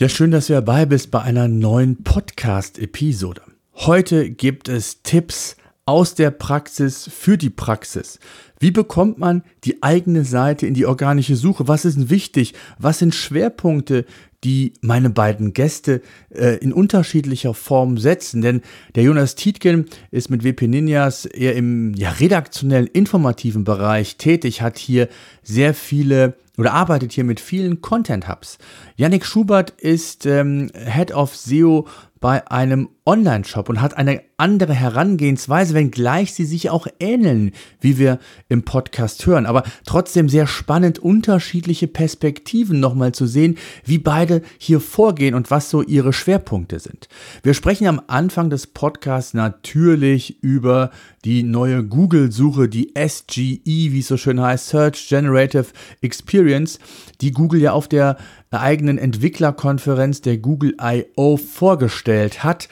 Ja, schön, dass du dabei bist bei einer neuen Podcast-Episode. Heute gibt es Tipps aus der Praxis für die Praxis. Wie bekommt man die eigene Seite in die organische Suche? Was ist wichtig? Was sind Schwerpunkte, die meine beiden Gäste äh, in unterschiedlicher Form setzen. Denn der Jonas Tietgen ist mit WP Ninjas eher im ja, redaktionellen, informativen Bereich tätig, hat hier sehr viele oder arbeitet hier mit vielen Content Hubs. Yannick Schubert ist ähm, Head of SEO bei einem Online-Shop und hat eine andere Herangehensweise, wenngleich sie sich auch ähneln, wie wir im Podcast hören. Aber trotzdem sehr spannend, unterschiedliche Perspektiven nochmal zu sehen, wie beide hier vorgehen und was so ihre Schwerpunkte sind. Wir sprechen am Anfang des Podcasts natürlich über die neue Google-Suche, die SGE, wie es so schön heißt, Search Generative Experience, die Google ja auf der eigenen Entwicklerkonferenz der Google I.O. vorgestellt hat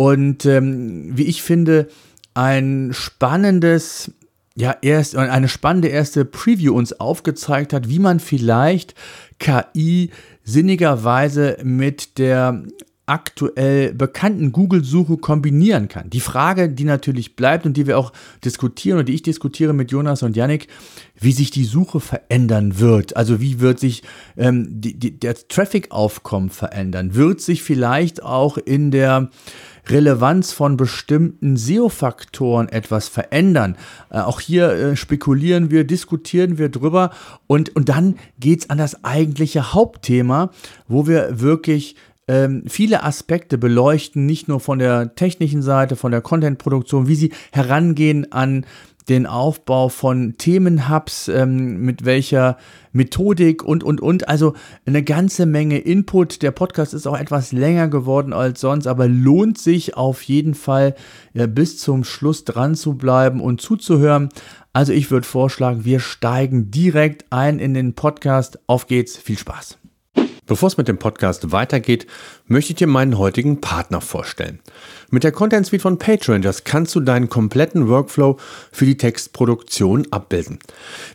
und ähm, wie ich finde, ein spannendes, ja, erst, eine spannende erste Preview uns aufgezeigt hat, wie man vielleicht KI sinnigerweise mit der aktuell bekannten Google-Suche kombinieren kann. Die Frage, die natürlich bleibt und die wir auch diskutieren und die ich diskutiere mit Jonas und Yannick, wie sich die Suche verändern wird. Also wie wird sich ähm, die, die, der Traffic-Aufkommen verändern? Wird sich vielleicht auch in der Relevanz von bestimmten SEO-Faktoren etwas verändern. Äh, auch hier äh, spekulieren wir, diskutieren wir drüber und, und dann geht es an das eigentliche Hauptthema, wo wir wirklich ähm, viele Aspekte beleuchten, nicht nur von der technischen Seite, von der Content-Produktion, wie sie herangehen an den Aufbau von Themenhubs, ähm, mit welcher Methodik und, und, und. Also eine ganze Menge Input. Der Podcast ist auch etwas länger geworden als sonst, aber lohnt sich auf jeden Fall ja, bis zum Schluss dran zu bleiben und zuzuhören. Also ich würde vorschlagen, wir steigen direkt ein in den Podcast. Auf geht's, viel Spaß. Bevor es mit dem Podcast weitergeht, möchte ich dir meinen heutigen Partner vorstellen. Mit der Content Suite von PageRangers kannst du deinen kompletten Workflow für die Textproduktion abbilden.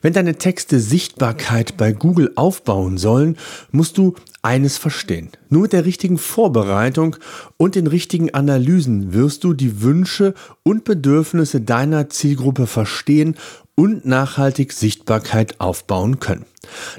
Wenn deine Texte Sichtbarkeit bei Google aufbauen sollen, musst du eines verstehen. Nur mit der richtigen Vorbereitung und den richtigen Analysen wirst du die Wünsche und Bedürfnisse deiner Zielgruppe verstehen und nachhaltig Sichtbarkeit aufbauen können.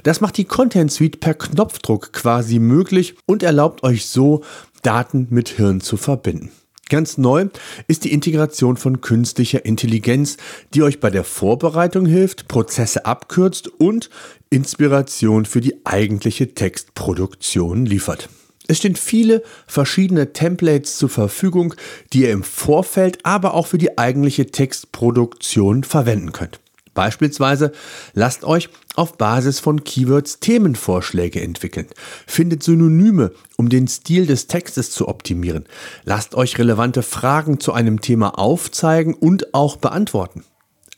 Das macht die Content Suite per Knopfdruck quasi möglich und erlaubt euch so, Daten mit Hirn zu verbinden. Ganz neu ist die Integration von künstlicher Intelligenz, die euch bei der Vorbereitung hilft, Prozesse abkürzt und Inspiration für die eigentliche Textproduktion liefert. Es stehen viele verschiedene Templates zur Verfügung, die ihr im Vorfeld, aber auch für die eigentliche Textproduktion verwenden könnt. Beispielsweise lasst euch auf Basis von Keywords Themenvorschläge entwickeln. Findet Synonyme, um den Stil des Textes zu optimieren. Lasst euch relevante Fragen zu einem Thema aufzeigen und auch beantworten.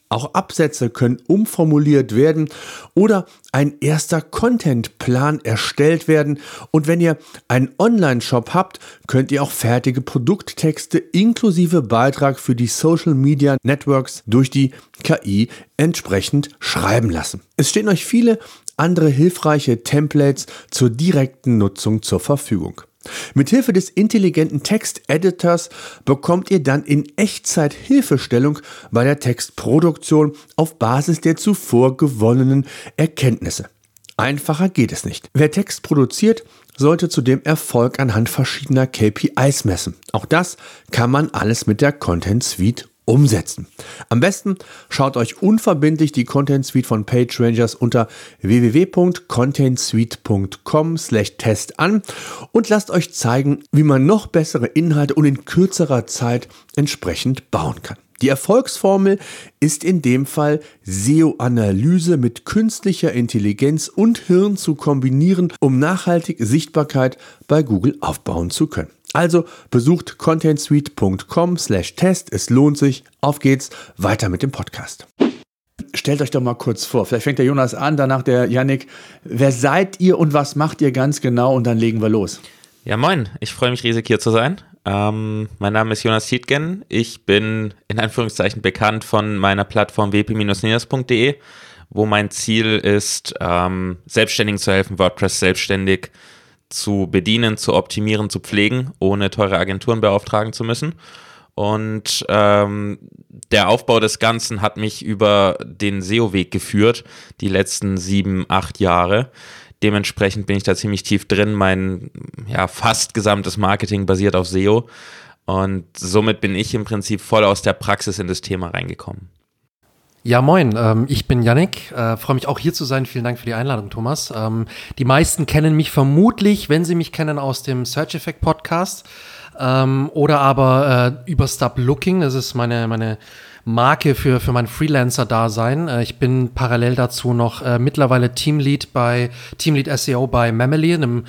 Auch Absätze können umformuliert werden oder ein erster Contentplan erstellt werden. Und wenn ihr einen Online-Shop habt, könnt ihr auch fertige Produkttexte inklusive Beitrag für die Social Media Networks durch die KI entsprechend schreiben lassen. Es stehen euch viele andere hilfreiche Templates zur direkten Nutzung zur Verfügung. Mithilfe des intelligenten Texteditors bekommt ihr dann in Echtzeit Hilfestellung bei der Textproduktion auf Basis der zuvor gewonnenen Erkenntnisse. Einfacher geht es nicht. Wer Text produziert, sollte zudem Erfolg anhand verschiedener KPIs messen. Auch das kann man alles mit der Content Suite umsetzen. Am besten schaut euch unverbindlich die Content Suite von PageRangers unter www.contentsuite.com/test an und lasst euch zeigen, wie man noch bessere Inhalte und in kürzerer Zeit entsprechend bauen kann. Die Erfolgsformel ist in dem Fall SEO-Analyse mit künstlicher Intelligenz und Hirn zu kombinieren, um nachhaltig Sichtbarkeit bei Google aufbauen zu können. Also besucht contentsuite.com/test. Es lohnt sich. Auf geht's. Weiter mit dem Podcast. Stellt euch doch mal kurz vor. Vielleicht fängt der Jonas an, danach der Yannick. Wer seid ihr und was macht ihr ganz genau? Und dann legen wir los. Ja, moin. Ich freue mich riesig hier zu sein. Ähm, mein Name ist Jonas Tietgen. Ich bin in Anführungszeichen bekannt von meiner Plattform wp-ninas.de, wo mein Ziel ist, ähm, Selbstständigen zu helfen, WordPress selbstständig zu bedienen, zu optimieren, zu pflegen, ohne teure Agenturen beauftragen zu müssen. Und ähm, der Aufbau des Ganzen hat mich über den SEO-Weg geführt, die letzten sieben, acht Jahre. Dementsprechend bin ich da ziemlich tief drin. Mein ja, fast gesamtes Marketing basiert auf SEO. Und somit bin ich im Prinzip voll aus der Praxis in das Thema reingekommen. Ja, moin, ähm, ich bin Yannick, äh, freue mich auch hier zu sein. Vielen Dank für die Einladung, Thomas. Ähm, die meisten kennen mich vermutlich, wenn sie mich kennen, aus dem Search Effect Podcast ähm, oder aber äh, über Stop Looking. Das ist meine, meine Marke für, für mein Freelancer-Dasein. Äh, ich bin parallel dazu noch äh, mittlerweile Teamlead bei Teamlead SEO bei Mamely, einem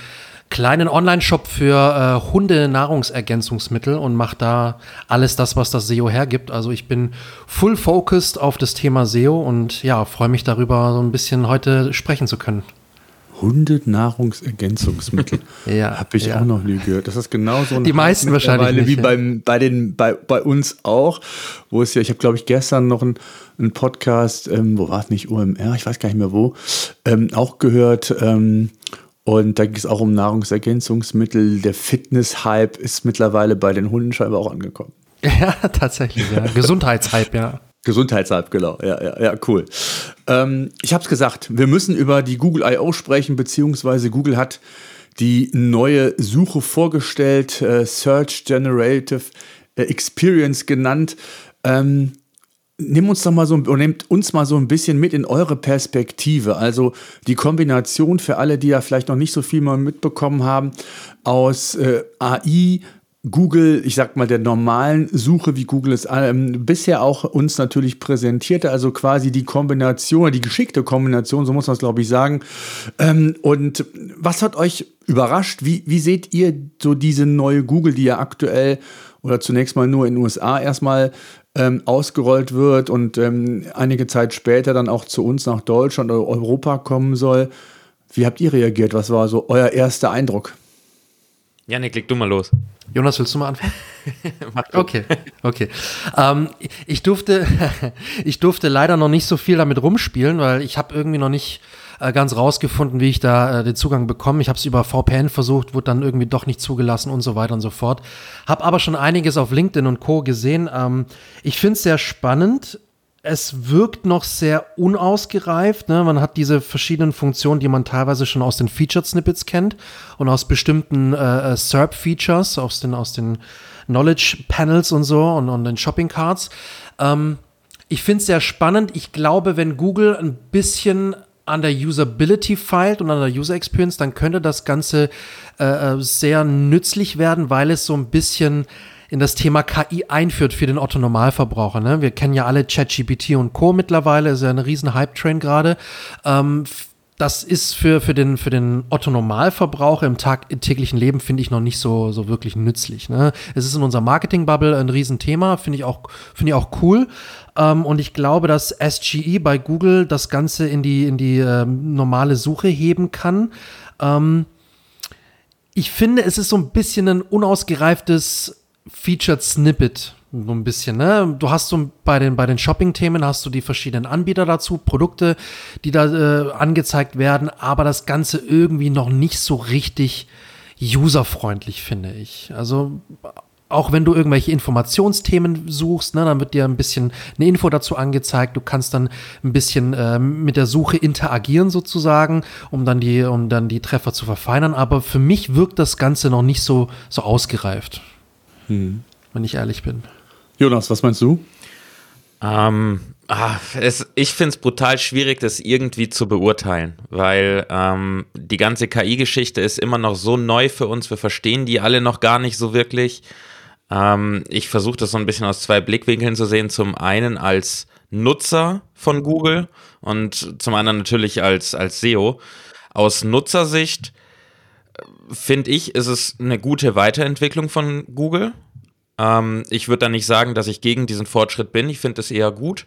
kleinen Online-Shop für äh, Hunde-Nahrungsergänzungsmittel und mache da alles das, was das SEO hergibt. Also ich bin full focused auf das Thema SEO und ja, freue mich darüber, so ein bisschen heute sprechen zu können. Hundenahrungsergänzungsmittel. ja. Habe ich ja. auch noch nie gehört. Das ist genau so ein Die meisten wahrscheinlich nicht, wie ja. beim, bei, den, bei, bei uns auch, wo es ja, ich habe glaube ich gestern noch einen, einen Podcast, ähm, wo war es nicht, OMR, ich weiß gar nicht mehr wo, ähm, auch gehört. Ähm, und da ging es auch um Nahrungsergänzungsmittel. Der Fitness-Hype ist mittlerweile bei den Hunden scheinbar auch angekommen. Ja, tatsächlich, ja. Gesundheitshype, ja. Gesundheitshype, genau. Ja, ja, ja, cool. Ähm, ich habe es gesagt, wir müssen über die Google I.O. sprechen, beziehungsweise Google hat die neue Suche vorgestellt, äh, Search Generative äh, Experience genannt. Ähm, nimm uns doch mal so, nehmt uns mal so ein bisschen mit in eure Perspektive. Also die Kombination für alle, die ja vielleicht noch nicht so viel mal mitbekommen haben, aus äh, AI, Google, ich sag mal, der normalen Suche, wie Google es ähm, bisher auch uns natürlich präsentierte, also quasi die Kombination, die geschickte Kombination, so muss man es glaube ich sagen. Ähm, und was hat euch überrascht? Wie, wie seht ihr so diese neue Google, die ja aktuell oder zunächst mal nur in den USA erstmal ähm, ausgerollt wird und ähm, einige Zeit später dann auch zu uns nach Deutschland oder Europa kommen soll? Wie habt ihr reagiert? Was war so euer erster Eindruck? Janik, leg du mal los. Jonas, willst du mal anfangen? Okay, okay. Ähm, ich, durfte, ich durfte leider noch nicht so viel damit rumspielen, weil ich habe irgendwie noch nicht äh, ganz rausgefunden, wie ich da äh, den Zugang bekomme. Ich habe es über VPN versucht, wurde dann irgendwie doch nicht zugelassen und so weiter und so fort. Habe aber schon einiges auf LinkedIn und Co. gesehen. Ähm, ich finde es sehr spannend es wirkt noch sehr unausgereift. Ne? Man hat diese verschiedenen Funktionen, die man teilweise schon aus den Featured Snippets kennt und aus bestimmten äh, SERP-Features, aus den, aus den Knowledge Panels und so und, und den Shopping Cards. Ähm, ich finde es sehr spannend. Ich glaube, wenn Google ein bisschen an der Usability feilt und an der User Experience, dann könnte das Ganze äh, sehr nützlich werden, weil es so ein bisschen in das Thema KI einführt für den Otto Normalverbraucher. Ne? Wir kennen ja alle ChatGPT und Co. mittlerweile, ist ja eine riesen Hype-Train gerade. Ähm, das ist für, für den, für den Otto Normalverbraucher im Tag, im täglichen Leben, finde ich, noch nicht so, so wirklich nützlich. Ne? Es ist in unserer Marketing-Bubble ein Riesenthema, finde ich auch, ich auch cool. Ähm, und ich glaube, dass SGE bei Google das Ganze in die, in die ähm, normale Suche heben kann. Ähm, ich finde, es ist so ein bisschen ein unausgereiftes Featured Snippet so ein bisschen, ne? Du hast so bei den, bei den Shopping-Themen hast du die verschiedenen Anbieter dazu, Produkte, die da äh, angezeigt werden, aber das Ganze irgendwie noch nicht so richtig userfreundlich, finde ich. Also auch wenn du irgendwelche Informationsthemen suchst, ne, dann wird dir ein bisschen eine Info dazu angezeigt. Du kannst dann ein bisschen äh, mit der Suche interagieren sozusagen, um dann die, um dann die Treffer zu verfeinern. Aber für mich wirkt das Ganze noch nicht so, so ausgereift Hm. wenn ich ehrlich bin. Jonas, was meinst du? Ähm, ah, es, ich finde es brutal schwierig, das irgendwie zu beurteilen, weil ähm, die ganze KI-Geschichte ist immer noch so neu für uns. Wir verstehen die alle noch gar nicht so wirklich. Ähm, ich versuche das so ein bisschen aus zwei Blickwinkeln zu sehen. Zum einen als Nutzer von Google und zum anderen natürlich als, als SEO. Aus Nutzersicht finde ich, ist es eine gute Weiterentwicklung von Google. Ähm, ich würde da nicht sagen, dass ich gegen diesen Fortschritt bin. Ich finde es eher gut.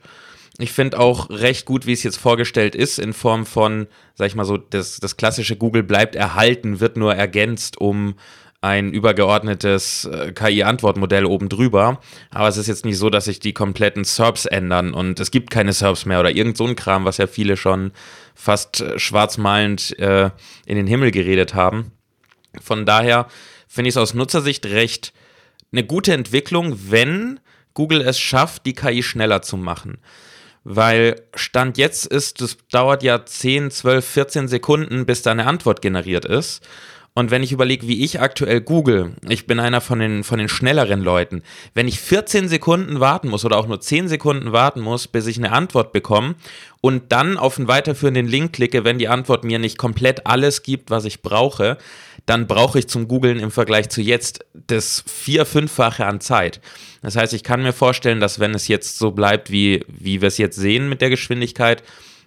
Ich finde auch recht gut, wie es jetzt vorgestellt ist, in Form von, sag ich mal so, das, das klassische Google bleibt erhalten, wird nur ergänzt um ein übergeordnetes äh, KI-Antwortmodell oben drüber. Aber es ist jetzt nicht so, dass sich die kompletten SERPs ändern und es gibt keine SERPs mehr oder irgend so ein Kram, was ja viele schon fast äh, schwarzmalend äh, in den Himmel geredet haben. Von daher finde ich es aus Nutzersicht recht eine gute Entwicklung, wenn Google es schafft, die KI schneller zu machen. Weil Stand jetzt ist, es dauert ja 10, 12, 14 Sekunden, bis da eine Antwort generiert ist. Und wenn ich überlege, wie ich aktuell google, ich bin einer von den, von den schnelleren Leuten, wenn ich 14 Sekunden warten muss oder auch nur 10 Sekunden warten muss, bis ich eine Antwort bekomme und dann auf einen weiterführenden Link klicke, wenn die Antwort mir nicht komplett alles gibt, was ich brauche, dann brauche ich zum Googlen im Vergleich zu jetzt das vier-, fünffache an Zeit. Das heißt, ich kann mir vorstellen, dass wenn es jetzt so bleibt, wie, wie wir es jetzt sehen mit der Geschwindigkeit,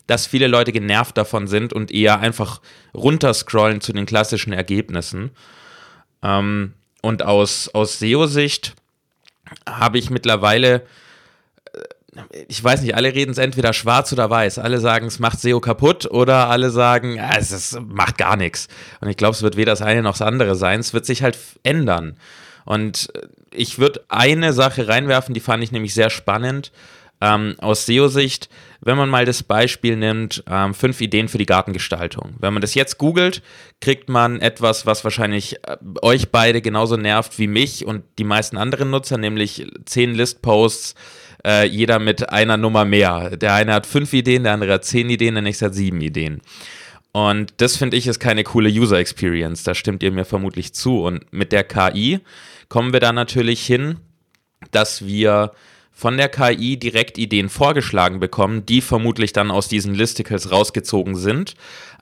dass viele Leute genervt davon sind und eher einfach runterscrollen zu den klassischen Ergebnissen. Ähm, und aus, aus SEO-Sicht habe ich mittlerweile, ich weiß nicht, alle reden es entweder schwarz oder weiß. Alle sagen, es macht SEO kaputt oder alle sagen, es ist, macht gar nichts. Und ich glaube, es wird weder das eine noch das andere sein. Es wird sich halt ändern. Und äh, ich würde eine Sache reinwerfen, die fand ich nämlich sehr spannend. Ähm, aus SEO-Sicht, wenn man mal das Beispiel nimmt, ähm, fünf Ideen für die Gartengestaltung. Wenn man das jetzt googelt, kriegt man etwas, was wahrscheinlich äh, euch beide genauso nervt wie mich und die meisten anderen Nutzer, nämlich zehn List-Posts, äh, jeder mit einer Nummer mehr. Der eine hat fünf Ideen, der andere hat zehn Ideen, der nächste hat sieben Ideen. Und das finde ich ist keine coole User Experience. Da stimmt ihr mir vermutlich zu. Und mit der KI kommen wir da natürlich hin, dass wir von der KI direkt Ideen vorgeschlagen bekommen, die vermutlich dann aus diesen Listicles rausgezogen sind.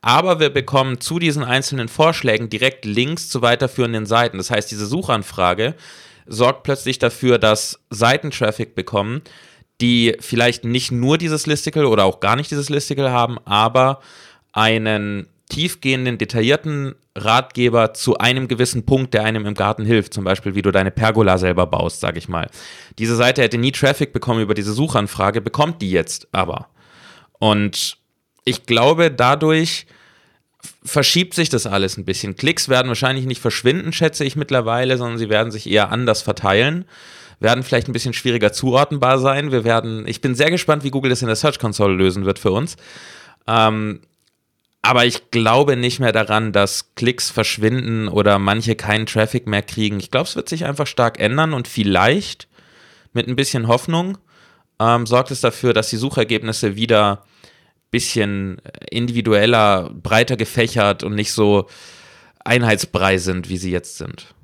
Aber wir bekommen zu diesen einzelnen Vorschlägen direkt Links zu weiterführenden Seiten. Das heißt, diese Suchanfrage sorgt plötzlich dafür, dass Seiten Traffic bekommen, die vielleicht nicht nur dieses Listicle oder auch gar nicht dieses Listicle haben, aber einen tiefgehenden, detaillierten Ratgeber zu einem gewissen Punkt, der einem im Garten hilft. Zum Beispiel, wie du deine Pergola selber baust, sag ich mal. Diese Seite hätte nie Traffic bekommen über diese Suchanfrage, bekommt die jetzt aber. Und ich glaube, dadurch verschiebt sich das alles ein bisschen. Klicks werden wahrscheinlich nicht verschwinden, schätze ich mittlerweile, sondern sie werden sich eher anders verteilen werden vielleicht ein bisschen schwieriger zuordnenbar sein. Wir werden, ich bin sehr gespannt, wie Google das in der Search Console lösen wird für uns. Ähm, aber ich glaube nicht mehr daran, dass Klicks verschwinden oder manche keinen Traffic mehr kriegen. Ich glaube, es wird sich einfach stark ändern und vielleicht mit ein bisschen Hoffnung ähm, sorgt es dafür, dass die Suchergebnisse wieder bisschen individueller, breiter gefächert und nicht so einheitsbrei sind, wie sie jetzt sind.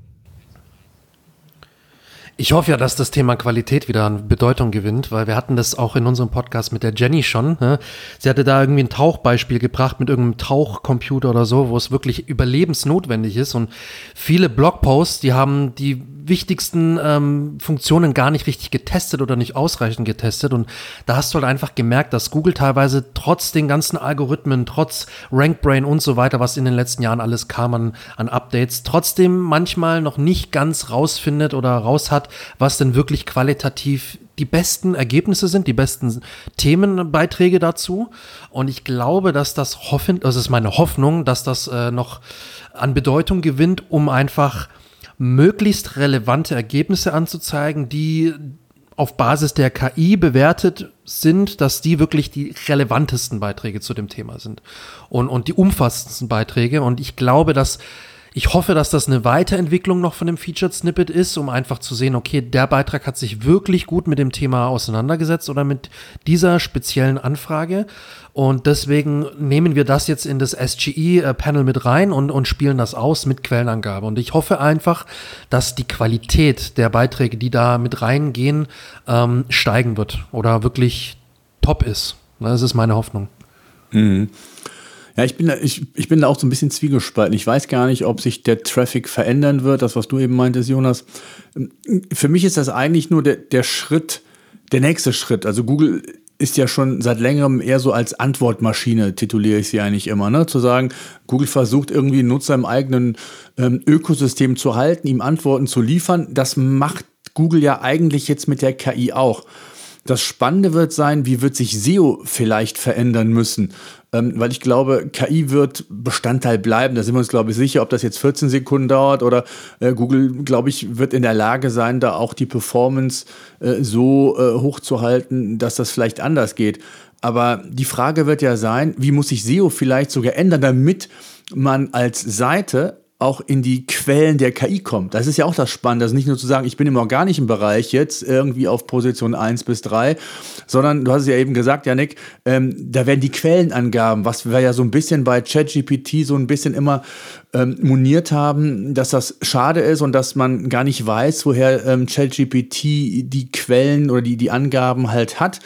Ich hoffe ja, dass das Thema Qualität wieder an Bedeutung gewinnt, weil wir hatten das auch in unserem Podcast mit der Jenny schon. Ne? Sie hatte da irgendwie ein Tauchbeispiel gebracht mit irgendeinem Tauchcomputer oder so, wo es wirklich überlebensnotwendig ist. Und viele Blogposts, die haben die wichtigsten ähm, Funktionen gar nicht richtig getestet oder nicht ausreichend getestet. Und da hast du halt einfach gemerkt, dass Google teilweise trotz den ganzen Algorithmen, trotz RankBrain und so weiter, was in den letzten Jahren alles kam an, an Updates, trotzdem manchmal noch nicht ganz rausfindet oder raus hat, was denn wirklich qualitativ die besten Ergebnisse sind, die besten Themenbeiträge dazu. Und ich glaube, dass das hoffen, das ist meine Hoffnung, dass das äh, noch an Bedeutung gewinnt, um einfach möglichst relevante Ergebnisse anzuzeigen, die auf Basis der KI bewertet sind, dass die wirklich die relevantesten Beiträge zu dem Thema sind und, und die umfassendsten Beiträge. Und ich glaube, dass ich hoffe, dass das eine Weiterentwicklung noch von dem Featured Snippet ist, um einfach zu sehen, okay, der Beitrag hat sich wirklich gut mit dem Thema auseinandergesetzt oder mit dieser speziellen Anfrage. Und deswegen nehmen wir das jetzt in das SGE-Panel mit rein und, und spielen das aus mit Quellenangabe. Und ich hoffe einfach, dass die Qualität der Beiträge, die da mit reingehen, ähm, steigen wird oder wirklich top ist. Das ist meine Hoffnung. Mhm. Ja, ich bin, da, ich, ich bin da auch so ein bisschen zwiegespalten. Ich weiß gar nicht, ob sich der Traffic verändern wird, das, was du eben meintest, Jonas. Für mich ist das eigentlich nur der, der Schritt, der nächste Schritt. Also Google ist ja schon seit längerem eher so als Antwortmaschine, tituliere ich sie eigentlich immer. Ne? Zu sagen, Google versucht irgendwie Nutzer im eigenen ähm, Ökosystem zu halten, ihm Antworten zu liefern. Das macht Google ja eigentlich jetzt mit der KI auch. Das Spannende wird sein, wie wird sich SEO vielleicht verändern müssen. Ähm, weil ich glaube, KI wird Bestandteil bleiben. Da sind wir uns, glaube ich, sicher, ob das jetzt 14 Sekunden dauert oder äh, Google, glaube ich, wird in der Lage sein, da auch die Performance äh, so äh, hochzuhalten, dass das vielleicht anders geht. Aber die Frage wird ja sein, wie muss sich SEO vielleicht sogar ändern, damit man als Seite auch in die Quellen der KI kommt. Das ist ja auch das Spannende. Ist nicht nur zu sagen, ich bin im organischen Bereich jetzt irgendwie auf Position 1 bis 3, sondern du hast es ja eben gesagt, Janik, ähm, da werden die Quellenangaben, was wir ja so ein bisschen bei ChatGPT so ein bisschen immer ähm, moniert haben, dass das schade ist und dass man gar nicht weiß, woher ähm, ChatGPT die Quellen oder die, die Angaben halt hat.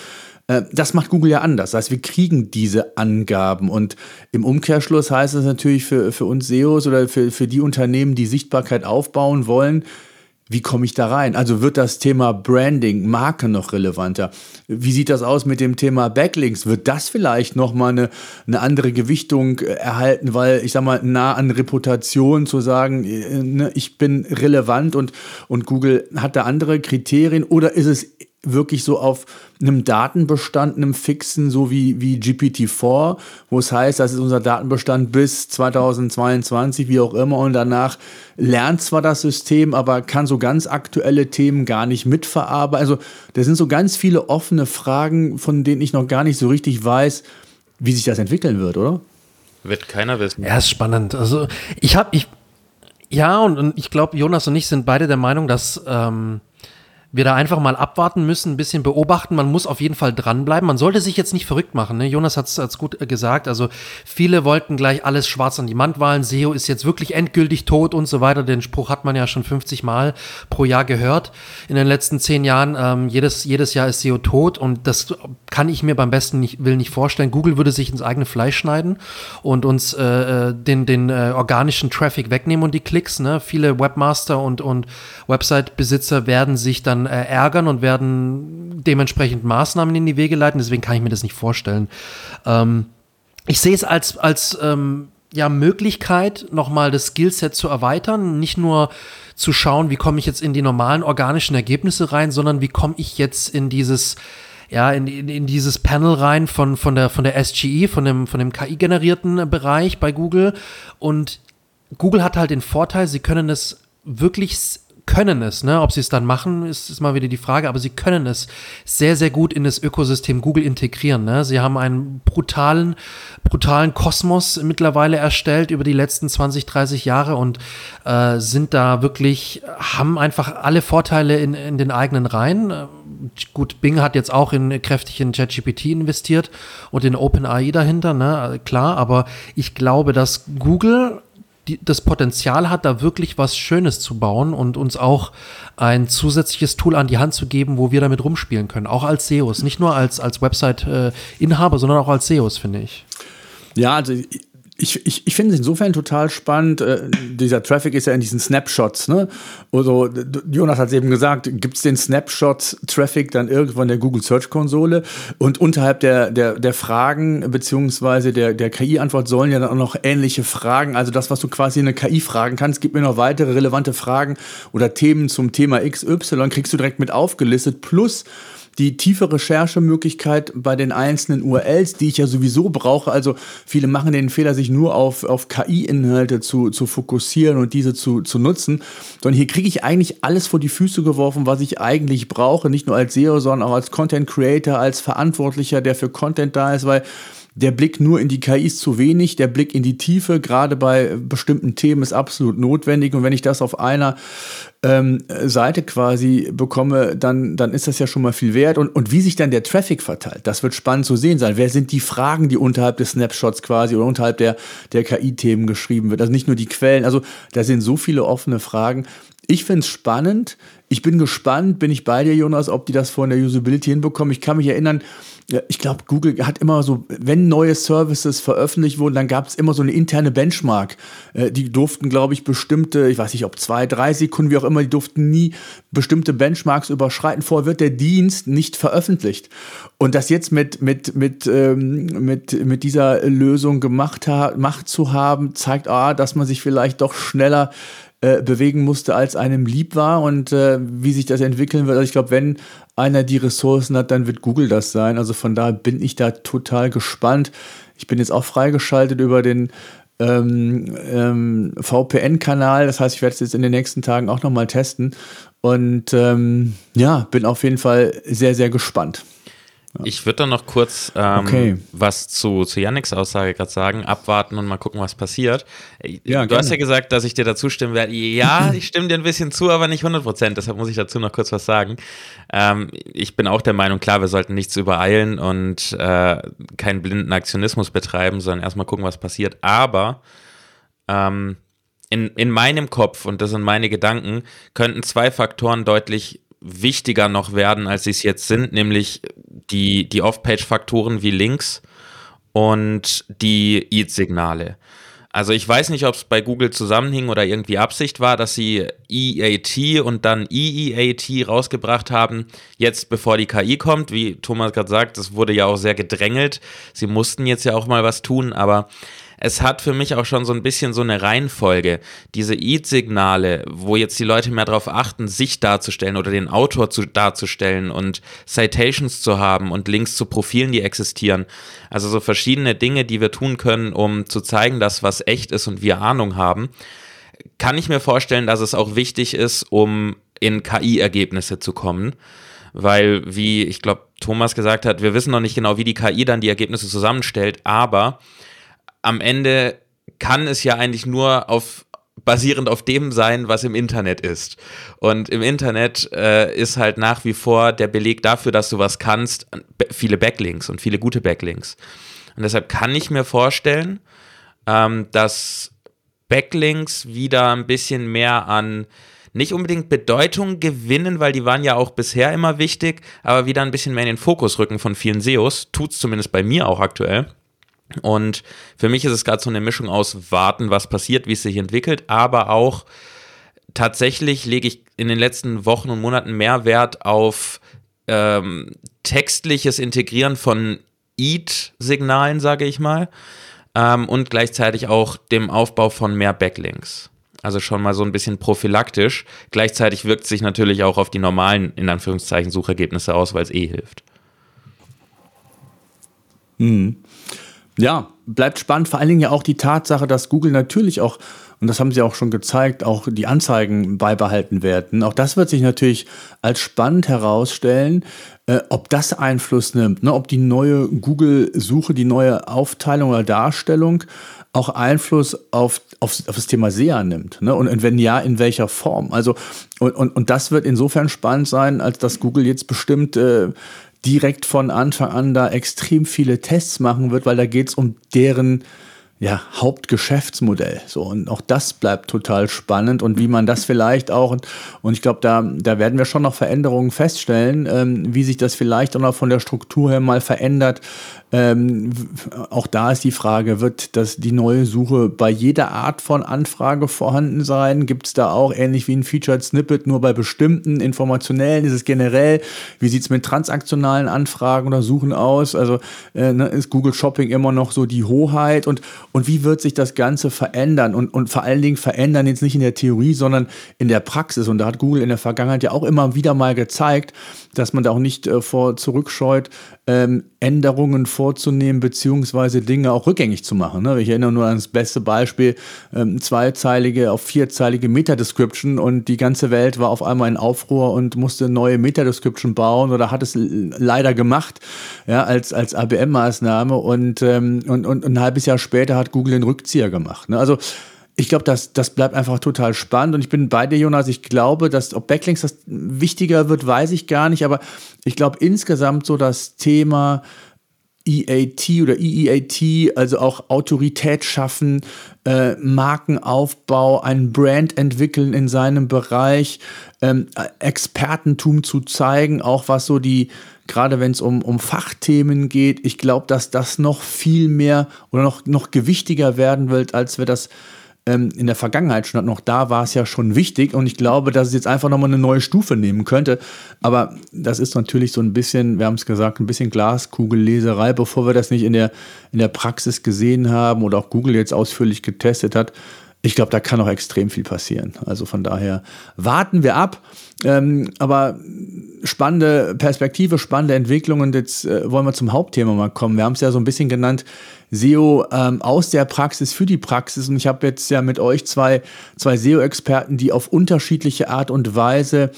Äh, das macht Google ja anders. Das heißt, wir kriegen diese Angaben und im Umkehrschluss heißt es natürlich für, für uns SEOs oder für, für die Unternehmen, die Sichtbarkeit aufbauen wollen, wie komme ich da rein? Also wird das Thema Branding, Marke noch relevanter? Wie sieht das aus mit dem Thema Backlinks? Wird das vielleicht nochmal eine, eine andere Gewichtung äh, erhalten, weil ich sag mal, nah an Reputation zu sagen, äh, ne, ich bin relevant und, und Google hat da andere Kriterien oder ist es wirklich so auf einem Datenbestand, einem fixen, so wie, wie GPT-4, wo es heißt, das ist unser Datenbestand bis 2022, wie auch immer, und danach lernt zwar das System, aber kann so ganz aktuelle Themen gar nicht mitverarbeiten. Also, da sind so ganz viele offene Fragen, von denen ich noch gar nicht so richtig weiß, wie sich das entwickeln wird, oder? Wird keiner wissen. Ja, ist spannend. Also, ich habe, ich, ja, und, und ich glaube, Jonas und ich sind beide der Meinung, dass, ähm, wir da einfach mal abwarten müssen, ein bisschen beobachten. Man muss auf jeden Fall dranbleiben. Man sollte sich jetzt nicht verrückt machen. Ne? Jonas hat es gut äh, gesagt. Also viele wollten gleich alles schwarz an die Wand malen. SEO ist jetzt wirklich endgültig tot und so weiter. Den Spruch hat man ja schon 50 Mal pro Jahr gehört in den letzten zehn Jahren. Ähm, jedes, jedes Jahr ist SEO tot und das kann ich mir beim besten nicht, will nicht vorstellen. Google würde sich ins eigene Fleisch schneiden und uns äh, äh den, den äh, organischen Traffic wegnehmen und die Klicks. Ne? Viele Webmaster und, und Website-Besitzer werden sich dann äh, ärgern und werden dementsprechend Maßnahmen in die Wege leiten. Deswegen kann ich mir das nicht vorstellen. Ähm, ich sehe es als, als ähm, ja, Möglichkeit, nochmal das Skillset zu erweitern. Nicht nur zu schauen, wie komme ich jetzt in die normalen organischen Ergebnisse rein, sondern wie komme ich jetzt in dieses ja, in, in, in, dieses Panel rein von, von der, von der SGE, von dem, von dem KI-generierten Bereich bei Google. Und Google hat halt den Vorteil, sie können es wirklich können es, ne? Ob sie es dann machen, ist, ist mal wieder die Frage, aber sie können es sehr, sehr gut in das Ökosystem Google integrieren. Ne? Sie haben einen brutalen, brutalen Kosmos mittlerweile erstellt über die letzten 20, 30 Jahre und äh, sind da wirklich, haben einfach alle Vorteile in, in den eigenen Reihen. Gut, Bing hat jetzt auch in kräftig in ChatGPT investiert und in OpenAI dahinter, ne? Klar, aber ich glaube, dass Google die, das Potenzial hat, da wirklich was Schönes zu bauen und uns auch ein zusätzliches Tool an die Hand zu geben, wo wir damit rumspielen können. Auch als SEOs, nicht nur als, als Website-Inhaber, sondern auch als SEOs, finde ich. Ja, also ich, ich, ich finde es insofern total spannend. Äh, dieser Traffic ist ja in diesen Snapshots. Ne? Also, Jonas hat es eben gesagt, gibt es den Snapshot-Traffic dann irgendwo in der Google Search Konsole und unterhalb der, der, der Fragen beziehungsweise der, der KI-Antwort sollen ja dann auch noch ähnliche Fragen, also das, was du quasi in eine KI fragen kannst, gibt mir noch weitere relevante Fragen oder Themen zum Thema XY, kriegst du direkt mit aufgelistet, plus die tiefe Recherchemöglichkeit bei den einzelnen URLs, die ich ja sowieso brauche. Also viele machen den Fehler, sich nur auf, auf KI-Inhalte zu, zu fokussieren und diese zu, zu nutzen. Sondern hier kriege ich eigentlich alles vor die Füße geworfen, was ich eigentlich brauche. Nicht nur als SEO, sondern auch als Content Creator, als Verantwortlicher, der für Content da ist, weil der Blick nur in die KI ist zu wenig, der Blick in die Tiefe, gerade bei bestimmten Themen, ist absolut notwendig. Und wenn ich das auf einer ähm, Seite quasi bekomme, dann, dann ist das ja schon mal viel wert. Und, und wie sich dann der Traffic verteilt, das wird spannend zu sehen sein. Wer sind die Fragen, die unterhalb des Snapshots quasi oder unterhalb der, der KI-Themen geschrieben wird? Also nicht nur die Quellen, also da sind so viele offene Fragen. Ich finde es spannend. Ich bin gespannt, bin ich bei dir, Jonas, ob die das von der Usability hinbekommen. Ich kann mich erinnern, ich glaube, Google hat immer so, wenn neue Services veröffentlicht wurden, dann gab es immer so eine interne Benchmark. Äh, die durften, glaube ich, bestimmte, ich weiß nicht, ob zwei, drei Sekunden, wie auch immer, die durften nie bestimmte Benchmarks überschreiten. Vorher wird der Dienst nicht veröffentlicht. Und das jetzt mit, mit, mit, ähm, mit, mit dieser Lösung gemacht, ha gemacht zu haben, zeigt, ah, dass man sich vielleicht doch schneller äh, bewegen musste, als einem lieb war und äh, wie sich das entwickeln wird. Also ich glaube, wenn einer die Ressourcen hat, dann wird Google das sein. Also von daher bin ich da total gespannt. Ich bin jetzt auch freigeschaltet über den ähm, ähm, VPN-Kanal. Das heißt, ich werde es jetzt in den nächsten Tagen auch nochmal testen. Und ähm, ja, bin auf jeden Fall sehr, sehr gespannt. Ich würde dann noch kurz ähm, okay. was zu, zu Yannicks Aussage gerade sagen, abwarten und mal gucken, was passiert. Ja, du gerne. hast ja gesagt, dass ich dir dazu stimmen werde. Ja, ich stimme dir ein bisschen zu, aber nicht 100 Prozent. Deshalb muss ich dazu noch kurz was sagen. Ähm, ich bin auch der Meinung, klar, wir sollten nichts übereilen und äh, keinen blinden Aktionismus betreiben, sondern erstmal gucken, was passiert. Aber ähm, in, in meinem Kopf, und das sind meine Gedanken, könnten zwei Faktoren deutlich wichtiger noch werden, als sie es jetzt sind, nämlich die, die Off-Page-Faktoren wie Links und die EAT-Signale. Also ich weiß nicht, ob es bei Google zusammenhing oder irgendwie Absicht war, dass sie EAT und dann EEAT rausgebracht haben, jetzt bevor die KI kommt. Wie Thomas gerade sagt, das wurde ja auch sehr gedrängelt. Sie mussten jetzt ja auch mal was tun, aber es hat für mich auch schon so ein bisschen so eine Reihenfolge. Diese Eat-Signale, wo jetzt die Leute mehr darauf achten, sich darzustellen oder den Autor zu, darzustellen und Citations zu haben und Links zu Profilen, die existieren. Also so verschiedene Dinge, die wir tun können, um zu zeigen, dass was echt ist und wir Ahnung haben. Kann ich mir vorstellen, dass es auch wichtig ist, um in KI-Ergebnisse zu kommen weil, wie ich glaube, Thomas gesagt hat, wir wissen noch nicht genau, wie die KI dann die Ergebnisse zusammenstellt, aber am Ende kann es ja eigentlich nur auf basierend auf dem sein, was im Internet ist. Und im Internet äh, ist halt nach wie vor der Beleg dafür, dass du was kannst, viele Backlinks und viele gute Backlinks. Und deshalb kann ich mir vorstellen, ähm, dass Backlinks wieder ein bisschen mehr an nicht unbedingt Bedeutung gewinnen, weil die waren ja auch bisher immer wichtig, aber wieder ein bisschen mehr in den Fokus rücken von vielen SEOs. Tut es zumindest bei mir auch aktuell. Und für mich ist es gerade so eine Mischung aus warten, was passiert, wie es sich entwickelt, aber auch tatsächlich lege ich in den letzten Wochen und Monaten mehr Wert auf ähm, textliches Integrieren von EAT-Signalen, sage ich mal, ähm, und gleichzeitig auch dem Aufbau von mehr Backlinks. Also schon mal so ein bisschen prophylaktisch. Gleichzeitig wirkt sich natürlich auch auf die normalen, in Anführungszeichen, Suchergebnisse aus, weil es eh hilft. Mhm. Ja, bleibt spannend. Vor allen Dingen ja auch die Tatsache, dass Google natürlich auch, und das haben sie auch schon gezeigt, auch die Anzeigen beibehalten werden. Auch das wird sich natürlich als spannend herausstellen, äh, ob das Einfluss nimmt, ne? ob die neue Google-Suche, die neue Aufteilung oder Darstellung auch Einfluss auf, auf, auf das Thema SEA nimmt. Ne? Und, und, wenn ja, in welcher Form? Also, und, und, und das wird insofern spannend sein, als dass Google jetzt bestimmt äh, direkt von Anfang an da extrem viele Tests machen wird, weil da geht es um deren ja, Hauptgeschäftsmodell. So, und auch das bleibt total spannend und wie man das vielleicht auch, und, ich glaube, da, da werden wir schon noch Veränderungen feststellen, ähm, wie sich das vielleicht auch noch von der Struktur her mal verändert, ähm, auch da ist die Frage, wird das die neue Suche bei jeder Art von Anfrage vorhanden sein? Gibt es da auch ähnlich wie ein Featured Snippet nur bei bestimmten informationellen? Ist es generell? Wie sieht es mit transaktionalen Anfragen oder Suchen aus? Also äh, ne, ist Google Shopping immer noch so die Hoheit? Und, und wie wird sich das Ganze verändern? Und, und vor allen Dingen verändern jetzt nicht in der Theorie, sondern in der Praxis. Und da hat Google in der Vergangenheit ja auch immer wieder mal gezeigt, dass man da auch nicht äh, vor zurückscheut, ähm, Änderungen vorzunehmen, beziehungsweise Dinge auch rückgängig zu machen. Ne? Ich erinnere nur an das beste Beispiel, ähm, zweizeilige auf vierzeilige Meta-Description und die ganze Welt war auf einmal in Aufruhr und musste neue Meta-Description bauen oder hat es leider gemacht, ja, als, als ABM-Maßnahme und, ähm, und, und ein halbes Jahr später hat Google den Rückzieher gemacht. Ne? Also ich glaube, das, das bleibt einfach total spannend und ich bin bei dir, Jonas. Ich glaube, dass ob Backlinks das wichtiger wird, weiß ich gar nicht, aber ich glaube insgesamt so das Thema EAT oder EEAT, also auch Autorität schaffen, äh, Markenaufbau, ein Brand entwickeln in seinem Bereich, ähm, Expertentum zu zeigen, auch was so die, gerade wenn es um, um Fachthemen geht, ich glaube, dass das noch viel mehr oder noch, noch gewichtiger werden wird, als wir das ähm, in der Vergangenheit schon noch da war es ja schon wichtig und ich glaube, dass es jetzt einfach nochmal eine neue Stufe nehmen könnte. Aber das ist natürlich so ein bisschen, wir haben es gesagt, ein bisschen Glaskugelleserei, bevor wir das nicht in der, in der Praxis gesehen haben oder auch Google jetzt ausführlich getestet hat. Ich glaube, da kann auch extrem viel passieren. Also von daher warten wir ab. Ähm, aber spannende Perspektive, spannende Entwicklungen. Jetzt äh, wollen wir zum Hauptthema mal kommen. Wir haben es ja so ein bisschen genannt, SEO ähm, aus der Praxis für die Praxis. Und ich habe jetzt ja mit euch zwei, zwei SEO-Experten, die auf unterschiedliche Art und Weise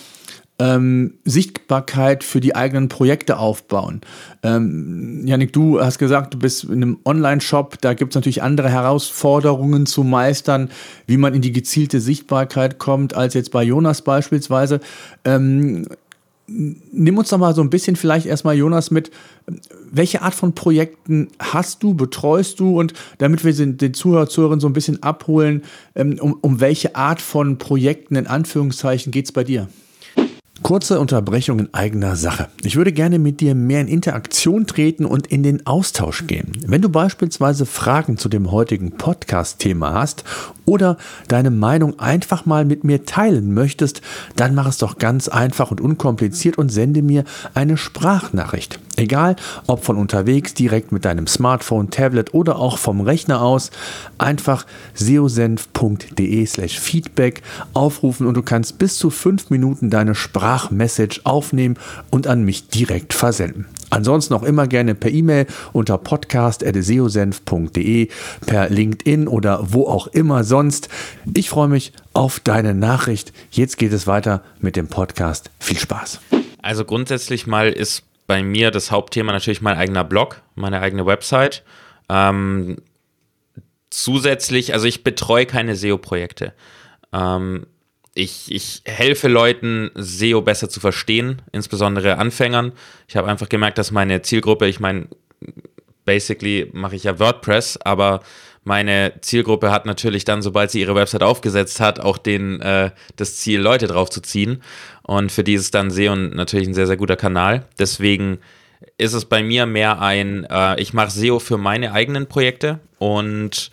ähm, Sichtbarkeit für die eigenen Projekte aufbauen. Ähm, Janik, du hast gesagt, du bist in einem Online-Shop, da gibt es natürlich andere Herausforderungen zu meistern, wie man in die gezielte Sichtbarkeit kommt, als jetzt bei Jonas beispielsweise. Ähm, nimm uns doch mal so ein bisschen vielleicht erstmal, Jonas, mit, welche Art von Projekten hast du, betreust du und damit wir den Zuhörer, Zuhörerinnen so ein bisschen abholen, ähm, um, um welche Art von Projekten in Anführungszeichen geht es bei dir? Kurze Unterbrechung in eigener Sache. Ich würde gerne mit dir mehr in Interaktion treten und in den Austausch gehen. Wenn du beispielsweise Fragen zu dem heutigen Podcast-Thema hast oder deine Meinung einfach mal mit mir teilen möchtest, dann mach es doch ganz einfach und unkompliziert und sende mir eine Sprachnachricht. Egal, ob von unterwegs, direkt mit deinem Smartphone, Tablet oder auch vom Rechner aus, einfach seosenf.de slash feedback aufrufen und du kannst bis zu fünf Minuten deine Sprachmessage aufnehmen und an mich direkt versenden. Ansonsten auch immer gerne per E-Mail unter podcast.seosenf.de, per LinkedIn oder wo auch immer sonst. Ich freue mich auf deine Nachricht. Jetzt geht es weiter mit dem Podcast. Viel Spaß. Also grundsätzlich mal ist bei mir das Hauptthema natürlich mein eigener Blog, meine eigene Website. Ähm, zusätzlich, also ich betreue keine SEO-Projekte. Ähm, ich, ich helfe Leuten, SEO besser zu verstehen, insbesondere Anfängern. Ich habe einfach gemerkt, dass meine Zielgruppe, ich meine, basically mache ich ja WordPress, aber meine Zielgruppe hat natürlich dann, sobald sie ihre Website aufgesetzt hat, auch den, äh, das Ziel, Leute drauf zu ziehen. Und für die ist dann SEO natürlich ein sehr, sehr guter Kanal. Deswegen ist es bei mir mehr ein, äh, ich mache SEO für meine eigenen Projekte und